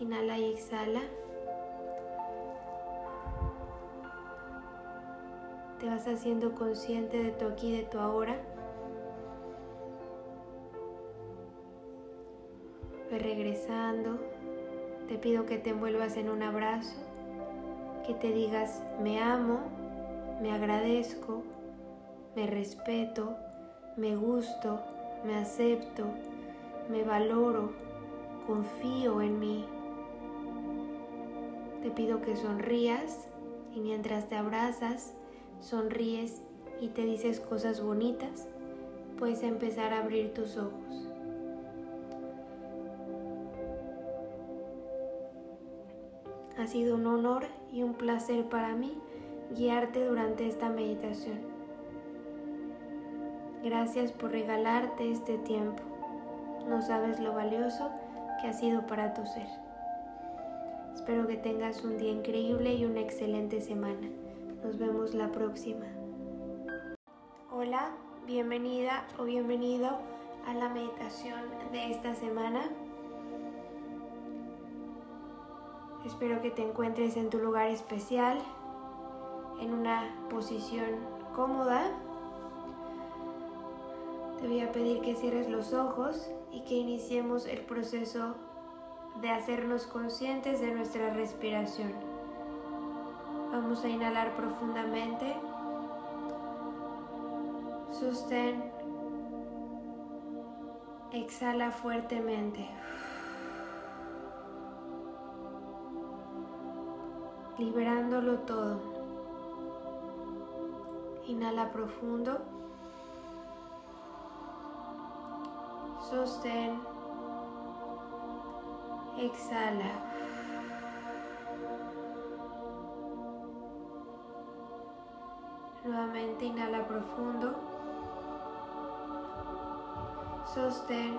Inhala y exhala. Te vas haciendo consciente de tu aquí, de tu ahora. Ve regresando te pido que te envuelvas en un abrazo, que te digas me amo, me agradezco, me respeto, me gusto, me acepto, me valoro, confío en mí. Te pido que sonrías y mientras te abrazas, sonríes y te dices cosas bonitas, puedes empezar a abrir tus ojos. Ha sido un honor y un placer para mí guiarte durante esta meditación. Gracias por regalarte este tiempo. No sabes lo valioso que ha sido para tu ser. Espero que tengas un día increíble y una excelente semana. Nos vemos la próxima. Hola, bienvenida o bienvenido a la meditación de esta semana. Espero que te encuentres en tu lugar especial, en una posición cómoda. Te voy a pedir que cierres los ojos y que iniciemos el proceso de hacernos conscientes de nuestra respiración. Vamos a inhalar profundamente. Sostén. Exhala fuertemente. Liberándolo todo. Inhala profundo. Sostén. Exhala. Nuevamente inhala profundo. Sostén.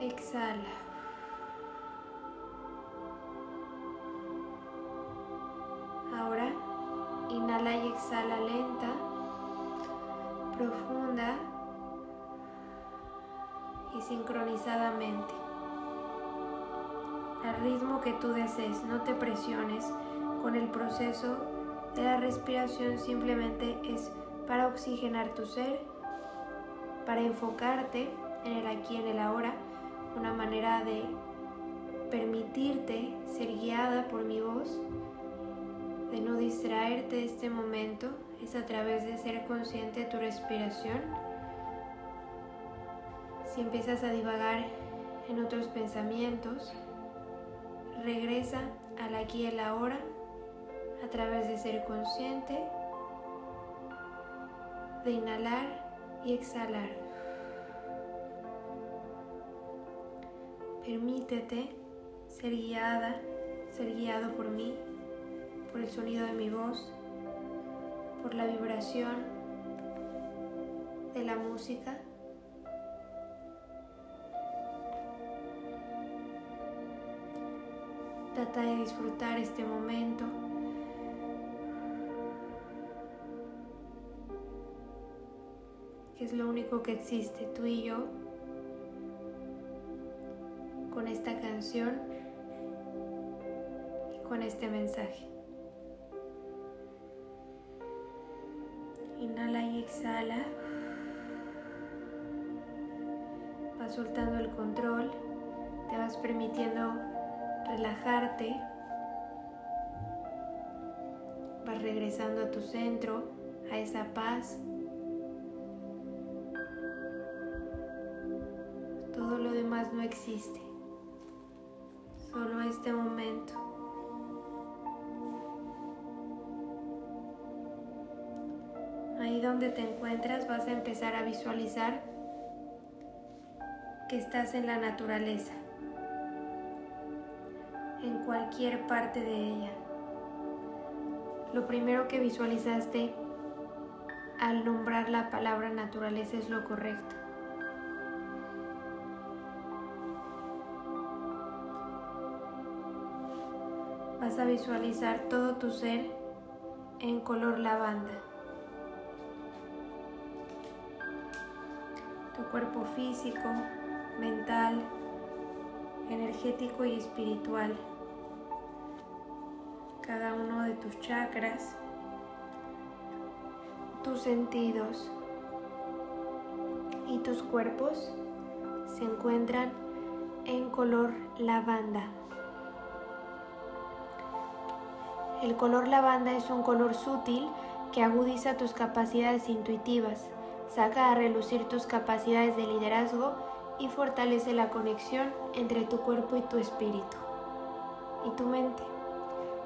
Exhala. Exhala lenta, profunda y sincronizadamente. Al ritmo que tú desees, no te presiones con el proceso de la respiración, simplemente es para oxigenar tu ser, para enfocarte en el aquí, en el ahora, una manera de permitirte ser guiada por mi voz, de no distraerte de este momento, es a través de ser consciente de tu respiración. Si empiezas a divagar en otros pensamientos, regresa al aquí y el ahora a través de ser consciente, de inhalar y exhalar. Permítete ser guiada, ser guiado por mí, por el sonido de mi voz, por la vibración de la música. Trata de disfrutar este momento. que es lo único que existe, tú y yo, con esta canción y con este mensaje. Exhala. Vas soltando el control, te vas permitiendo relajarte. Vas regresando a tu centro, a esa paz. Todo lo demás no existe solo este momento. Donde te encuentras vas a empezar a visualizar que estás en la naturaleza, en cualquier parte de ella. Lo primero que visualizaste al nombrar la palabra naturaleza es lo correcto. vas a visualizar todo tu ser en color lavanda. Cuerpo físico, mental, energético y espiritual. Cada uno de tus chakras, tus sentidos y tus cuerpos se encuentran en color lavanda. El color lavanda es un color sutil que agudiza tus capacidades intuitivas, saca a relucir tus capacidades de liderazgo y fortalece la conexión entre tu cuerpo y tu espíritu y tu mente.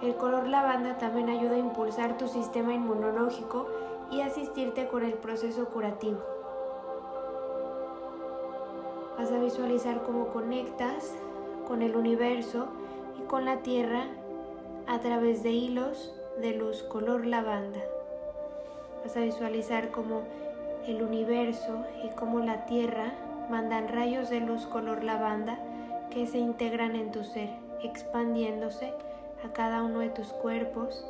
El color lavanda también ayuda a impulsar tu sistema inmunológico y asistirte con el proceso curativo. Vas a visualizar cómo conectas con el universo y con la tierra a través de hilos de luz color lavanda. Vas a visualizar cómo el universo y cómo la tierra mandan rayos de luz color lavanda que se integran en tu ser, expandiéndose a cada uno de tus cuerpos,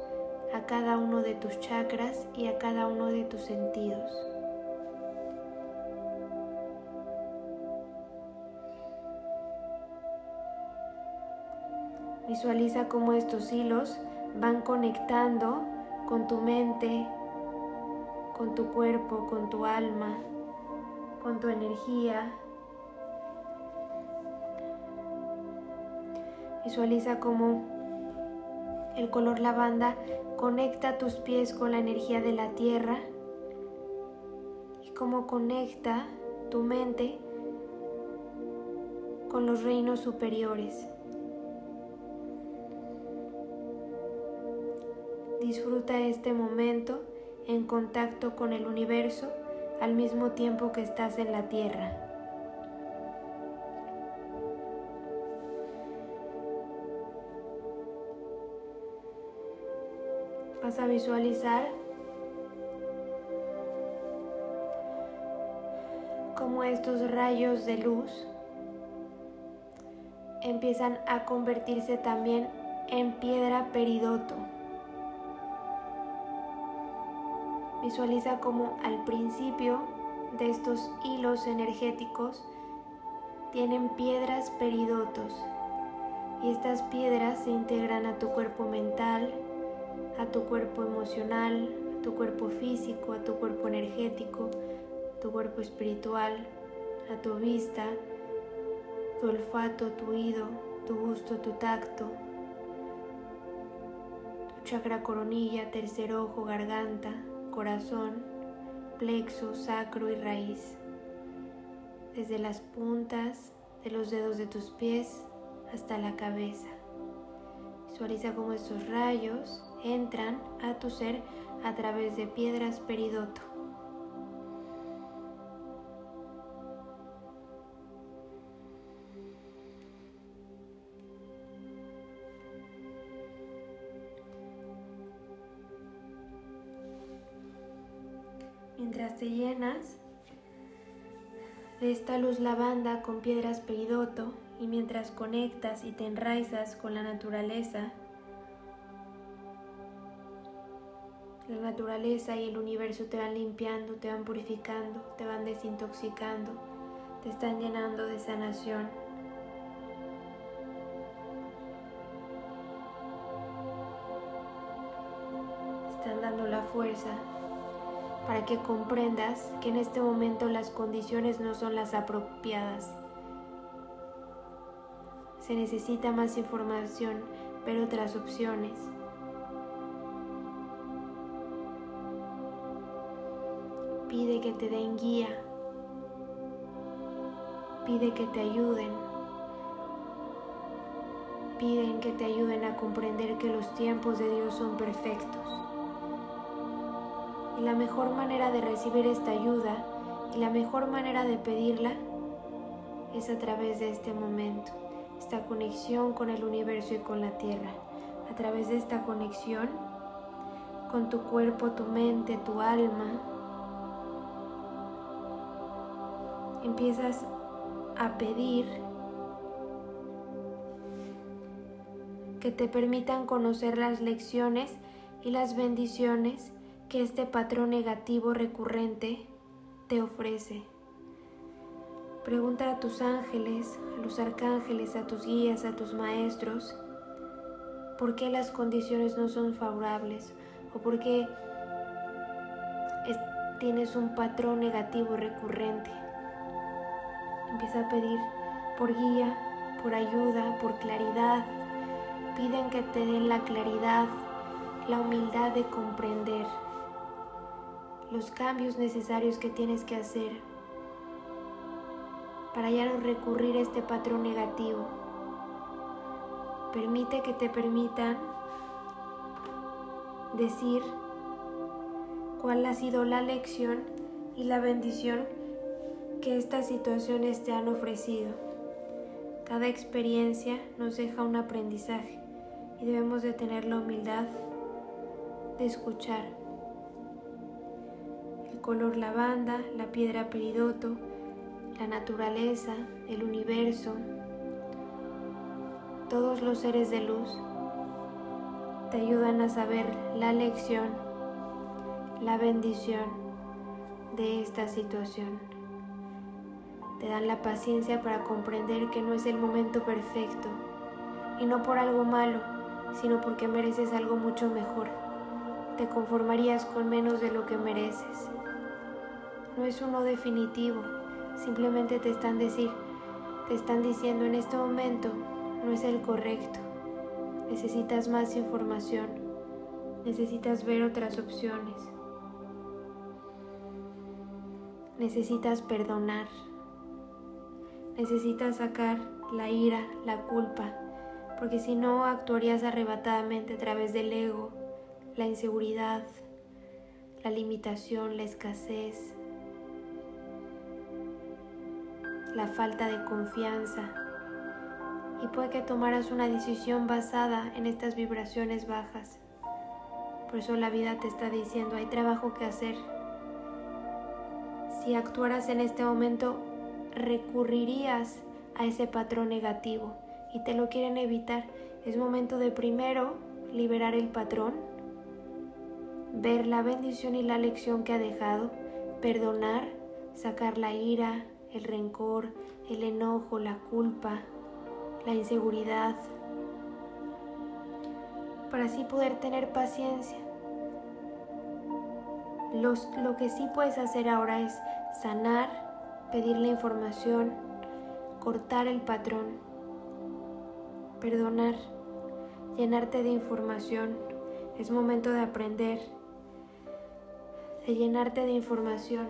a cada uno de tus chakras y a cada uno de tus sentidos. Visualiza cómo estos hilos van conectando con tu mente, con tu cuerpo, con tu alma, con tu energía. Visualiza cómo el color lavanda conecta tus pies con la energía de la tierra y cómo conecta tu mente con los reinos superiores. Disfruta este momento en contacto con el universo al mismo tiempo que estás en la tierra. Vas a visualizar cómo estos rayos de luz empiezan a convertirse también en piedra peridoto. Visualiza como al principio de estos hilos energéticos tienen piedras peridotos. Y estas piedras se integran a tu cuerpo mental, a tu cuerpo emocional, a tu cuerpo físico, a tu cuerpo energético, a tu cuerpo espiritual, a tu vista, tu olfato, tu oído, tu gusto, tu tacto, tu chakra coronilla, tercer ojo, garganta, corazón, plexo, sacro y raíz. Desde las puntas de los dedos de tus pies hasta la cabeza. Visualiza cómo estos rayos entran a tu ser a través de piedras peridoto. Te llenas de esta luz lavanda con piedras peridoto y mientras conectas y te enraizas con la naturaleza, la naturaleza y el universo te van limpiando, te van purificando, te van desintoxicando, te están llenando de sanación. están dando la fuerza para que comprendas que en este momento las condiciones no son las apropiadas. Se necesita más información, pero otras opciones. Pide que te den guía. Pide que te ayuden. Piden que te ayuden a comprender que los tiempos de Dios son perfectos. Y la mejor manera de recibir esta ayuda y la mejor manera de pedirla es a través de este momento, esta conexión con el universo y con la tierra. A través de esta conexión con tu cuerpo, tu mente, tu alma, empiezas a pedir que te permitan conocer las lecciones y las bendiciones que este patrón negativo recurrente te ofrece. Pregunta a tus ángeles, a los arcángeles, a tus guías, a tus maestros, por qué las condiciones no son favorables o por qué tienes un patrón negativo recurrente. Empieza a pedir por guía, por ayuda, por claridad. Piden que te den la claridad, la humildad de comprender los cambios necesarios que tienes que hacer para ya no recurrir a este patrón negativo. Permite que te permitan decir cuál ha sido la lección y la bendición que estas situaciones te han ofrecido. Cada experiencia nos deja un aprendizaje y debemos de tener la humildad de escuchar color lavanda, la piedra peridoto, la naturaleza, el universo, todos los seres de luz te ayudan a saber la lección, la bendición de esta situación. Te dan la paciencia para comprender que no es el momento perfecto y no por algo malo, sino porque mereces algo mucho mejor. Te conformarías con menos de lo que mereces no es uno definitivo, simplemente te están decir, te están diciendo en este momento no es el correcto. Necesitas más información, necesitas ver otras opciones. Necesitas perdonar. Necesitas sacar la ira, la culpa, porque si no actuarías arrebatadamente a través del ego, la inseguridad, la limitación, la escasez, la falta de confianza y puede que tomaras una decisión basada en estas vibraciones bajas. Por eso la vida te está diciendo, hay trabajo que hacer. Si actuaras en este momento, recurrirías a ese patrón negativo y te lo quieren evitar. Es momento de primero liberar el patrón, ver la bendición y la lección que ha dejado, perdonar, sacar la ira, el rencor, el enojo, la culpa, la inseguridad, para así poder tener paciencia. lo que sí puedes hacer ahora es sanar, pedir la información, cortar el patrón, perdonar, llenarte de información. Es momento de aprender, de llenarte de información,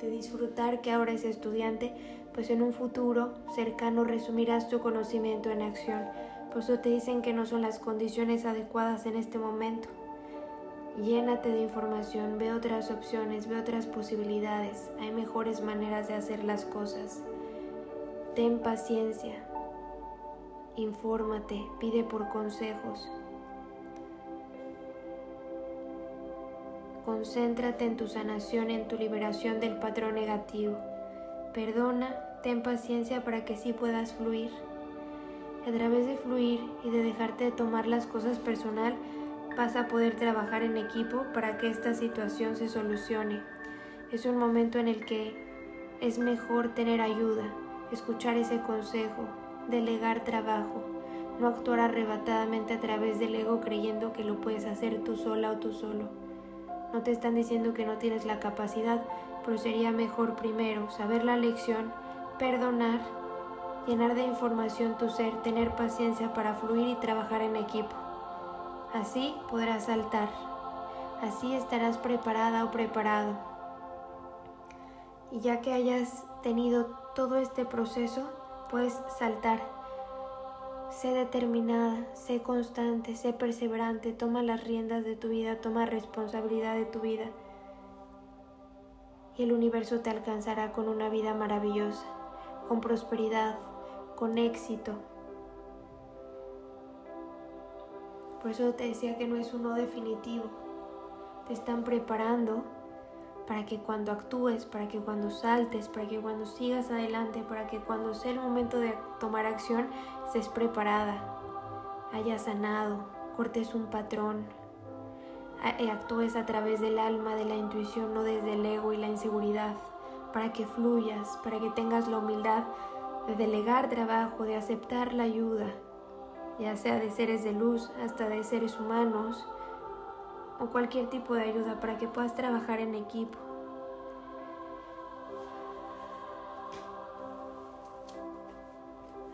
de disfrutar que ahora es estudiante, pues en un futuro cercano resumirás tu conocimiento en acción. Por eso te dicen que no son las condiciones adecuadas en este momento. Llénate de información, ve otras opciones, ve otras posibilidades. Hay mejores maneras de hacer las cosas. Ten paciencia, infórmate, pide por consejos. Concéntrate en tu sanación, en tu liberación del patrón negativo. Perdona, ten paciencia para que sí puedas fluir. A través de fluir y de dejarte de tomar las cosas personal, vas a poder trabajar en equipo para que esta situación se solucione. Es un momento en el que es mejor tener ayuda, escuchar ese consejo, delegar trabajo, no actuar arrebatadamente a través del ego creyendo que lo puedes hacer tú sola o tú solo. No te están diciendo que no tienes la capacidad, pero sería mejor primero saber la lección, perdonar, llenar de información tu ser, tener paciencia para fluir y trabajar en equipo. Así podrás saltar, así estarás preparada o preparado. Y ya que hayas tenido todo este proceso, puedes saltar. Sé determinada, sé constante, sé perseverante, toma las riendas de tu vida, toma responsabilidad de tu vida. Y el universo te alcanzará con una vida maravillosa, con prosperidad, con éxito. Por eso te decía que no es uno definitivo. Te están preparando para que cuando actúes, para que cuando saltes, para que cuando sigas adelante, para que cuando sea el momento de tomar acción, estés preparada, hayas sanado, cortes un patrón, eh, actúes a través del alma, de la intuición, no desde el ego y la inseguridad, para que fluyas, para que tengas la humildad de delegar trabajo, de aceptar la ayuda, ya sea de seres de luz hasta de seres humanos, o cualquier tipo de ayuda para que puedas trabajar en equipo.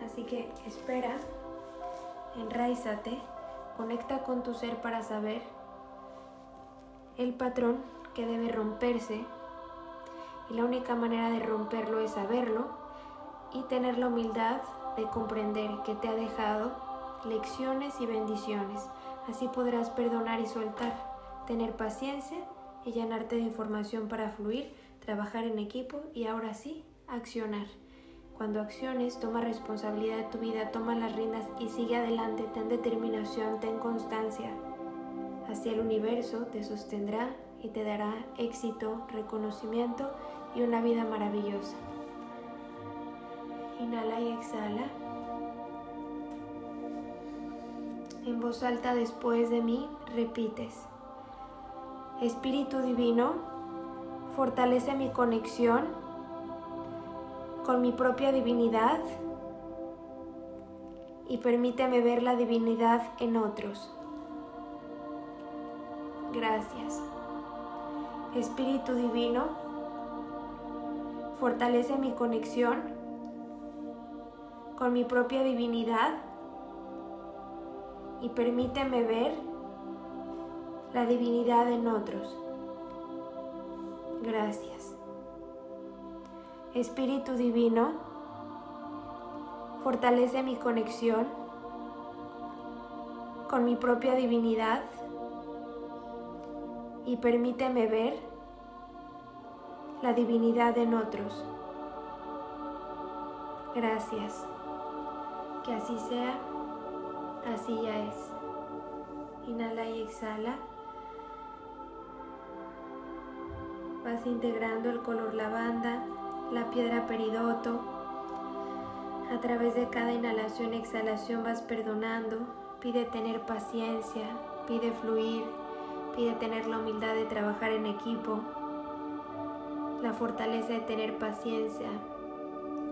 Así que espera, enraízate, conecta con tu ser para saber el patrón que debe romperse y la única manera de romperlo es saberlo y tener la humildad de comprender que te ha dejado lecciones y bendiciones. Así podrás perdonar y soltar tener paciencia y llenarte de información para fluir, trabajar en equipo y ahora sí, accionar. Cuando acciones, toma responsabilidad de tu vida, toma las riendas y sigue adelante, ten determinación, ten constancia. Así el universo te sostendrá y te dará éxito, reconocimiento y una vida maravillosa. Inhala y exhala. En voz alta después de mí repites. Espíritu Divino, fortalece mi conexión con mi propia divinidad y permíteme ver la divinidad en otros. Gracias. Espíritu Divino, fortalece mi conexión con mi propia divinidad y permíteme ver la divinidad en otros. Gracias. Espíritu Divino, fortalece mi conexión con mi propia divinidad y permíteme ver la divinidad en otros. Gracias. Que así sea, así ya es. Inhala y exhala. Integrando el color lavanda, la piedra peridoto. A través de cada inhalación y exhalación vas perdonando. Pide tener paciencia, pide fluir, pide tener la humildad de trabajar en equipo. la fortaleza de tener paciencia,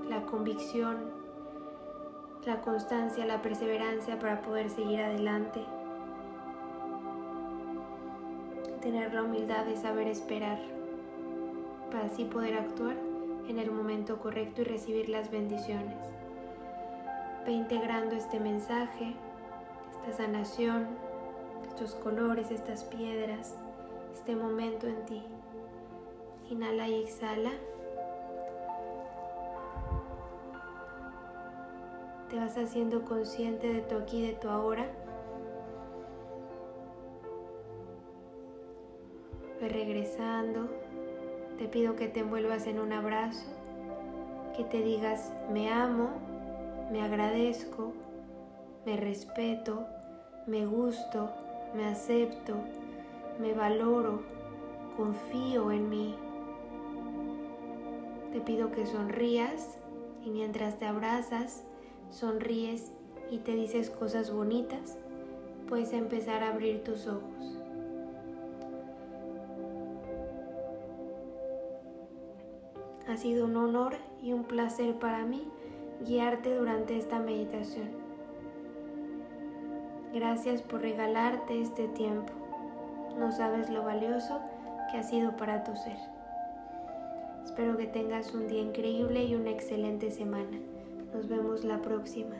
la convicción, la constancia, la perseverancia para poder seguir adelante. Tener la humildad de saber esperar para así poder actuar en el momento correcto y recibir las bendiciones. Ve integrando este mensaje, esta sanación, estos colores, estas piedras, este momento en ti. Inhala y exhala. Te vas haciendo consciente de tu aquí, de tu ahora. Ve regresando. Te pido que te envuelvas en un abrazo, que te digas me amo, me agradezco, me respeto, me gusto, me acepto, me valoro, confío en mí. Te pido que sonrías y mientras te abrazas, sonríes y te dices cosas bonitas, puedes empezar a abrir tus ojos. Ha sido un honor y un placer para mí guiarte durante esta meditación. Gracias por regalarte este tiempo. No sabes lo valioso que ha sido para tu ser. Espero que tengas un día increíble y una excelente semana. Nos vemos la próxima.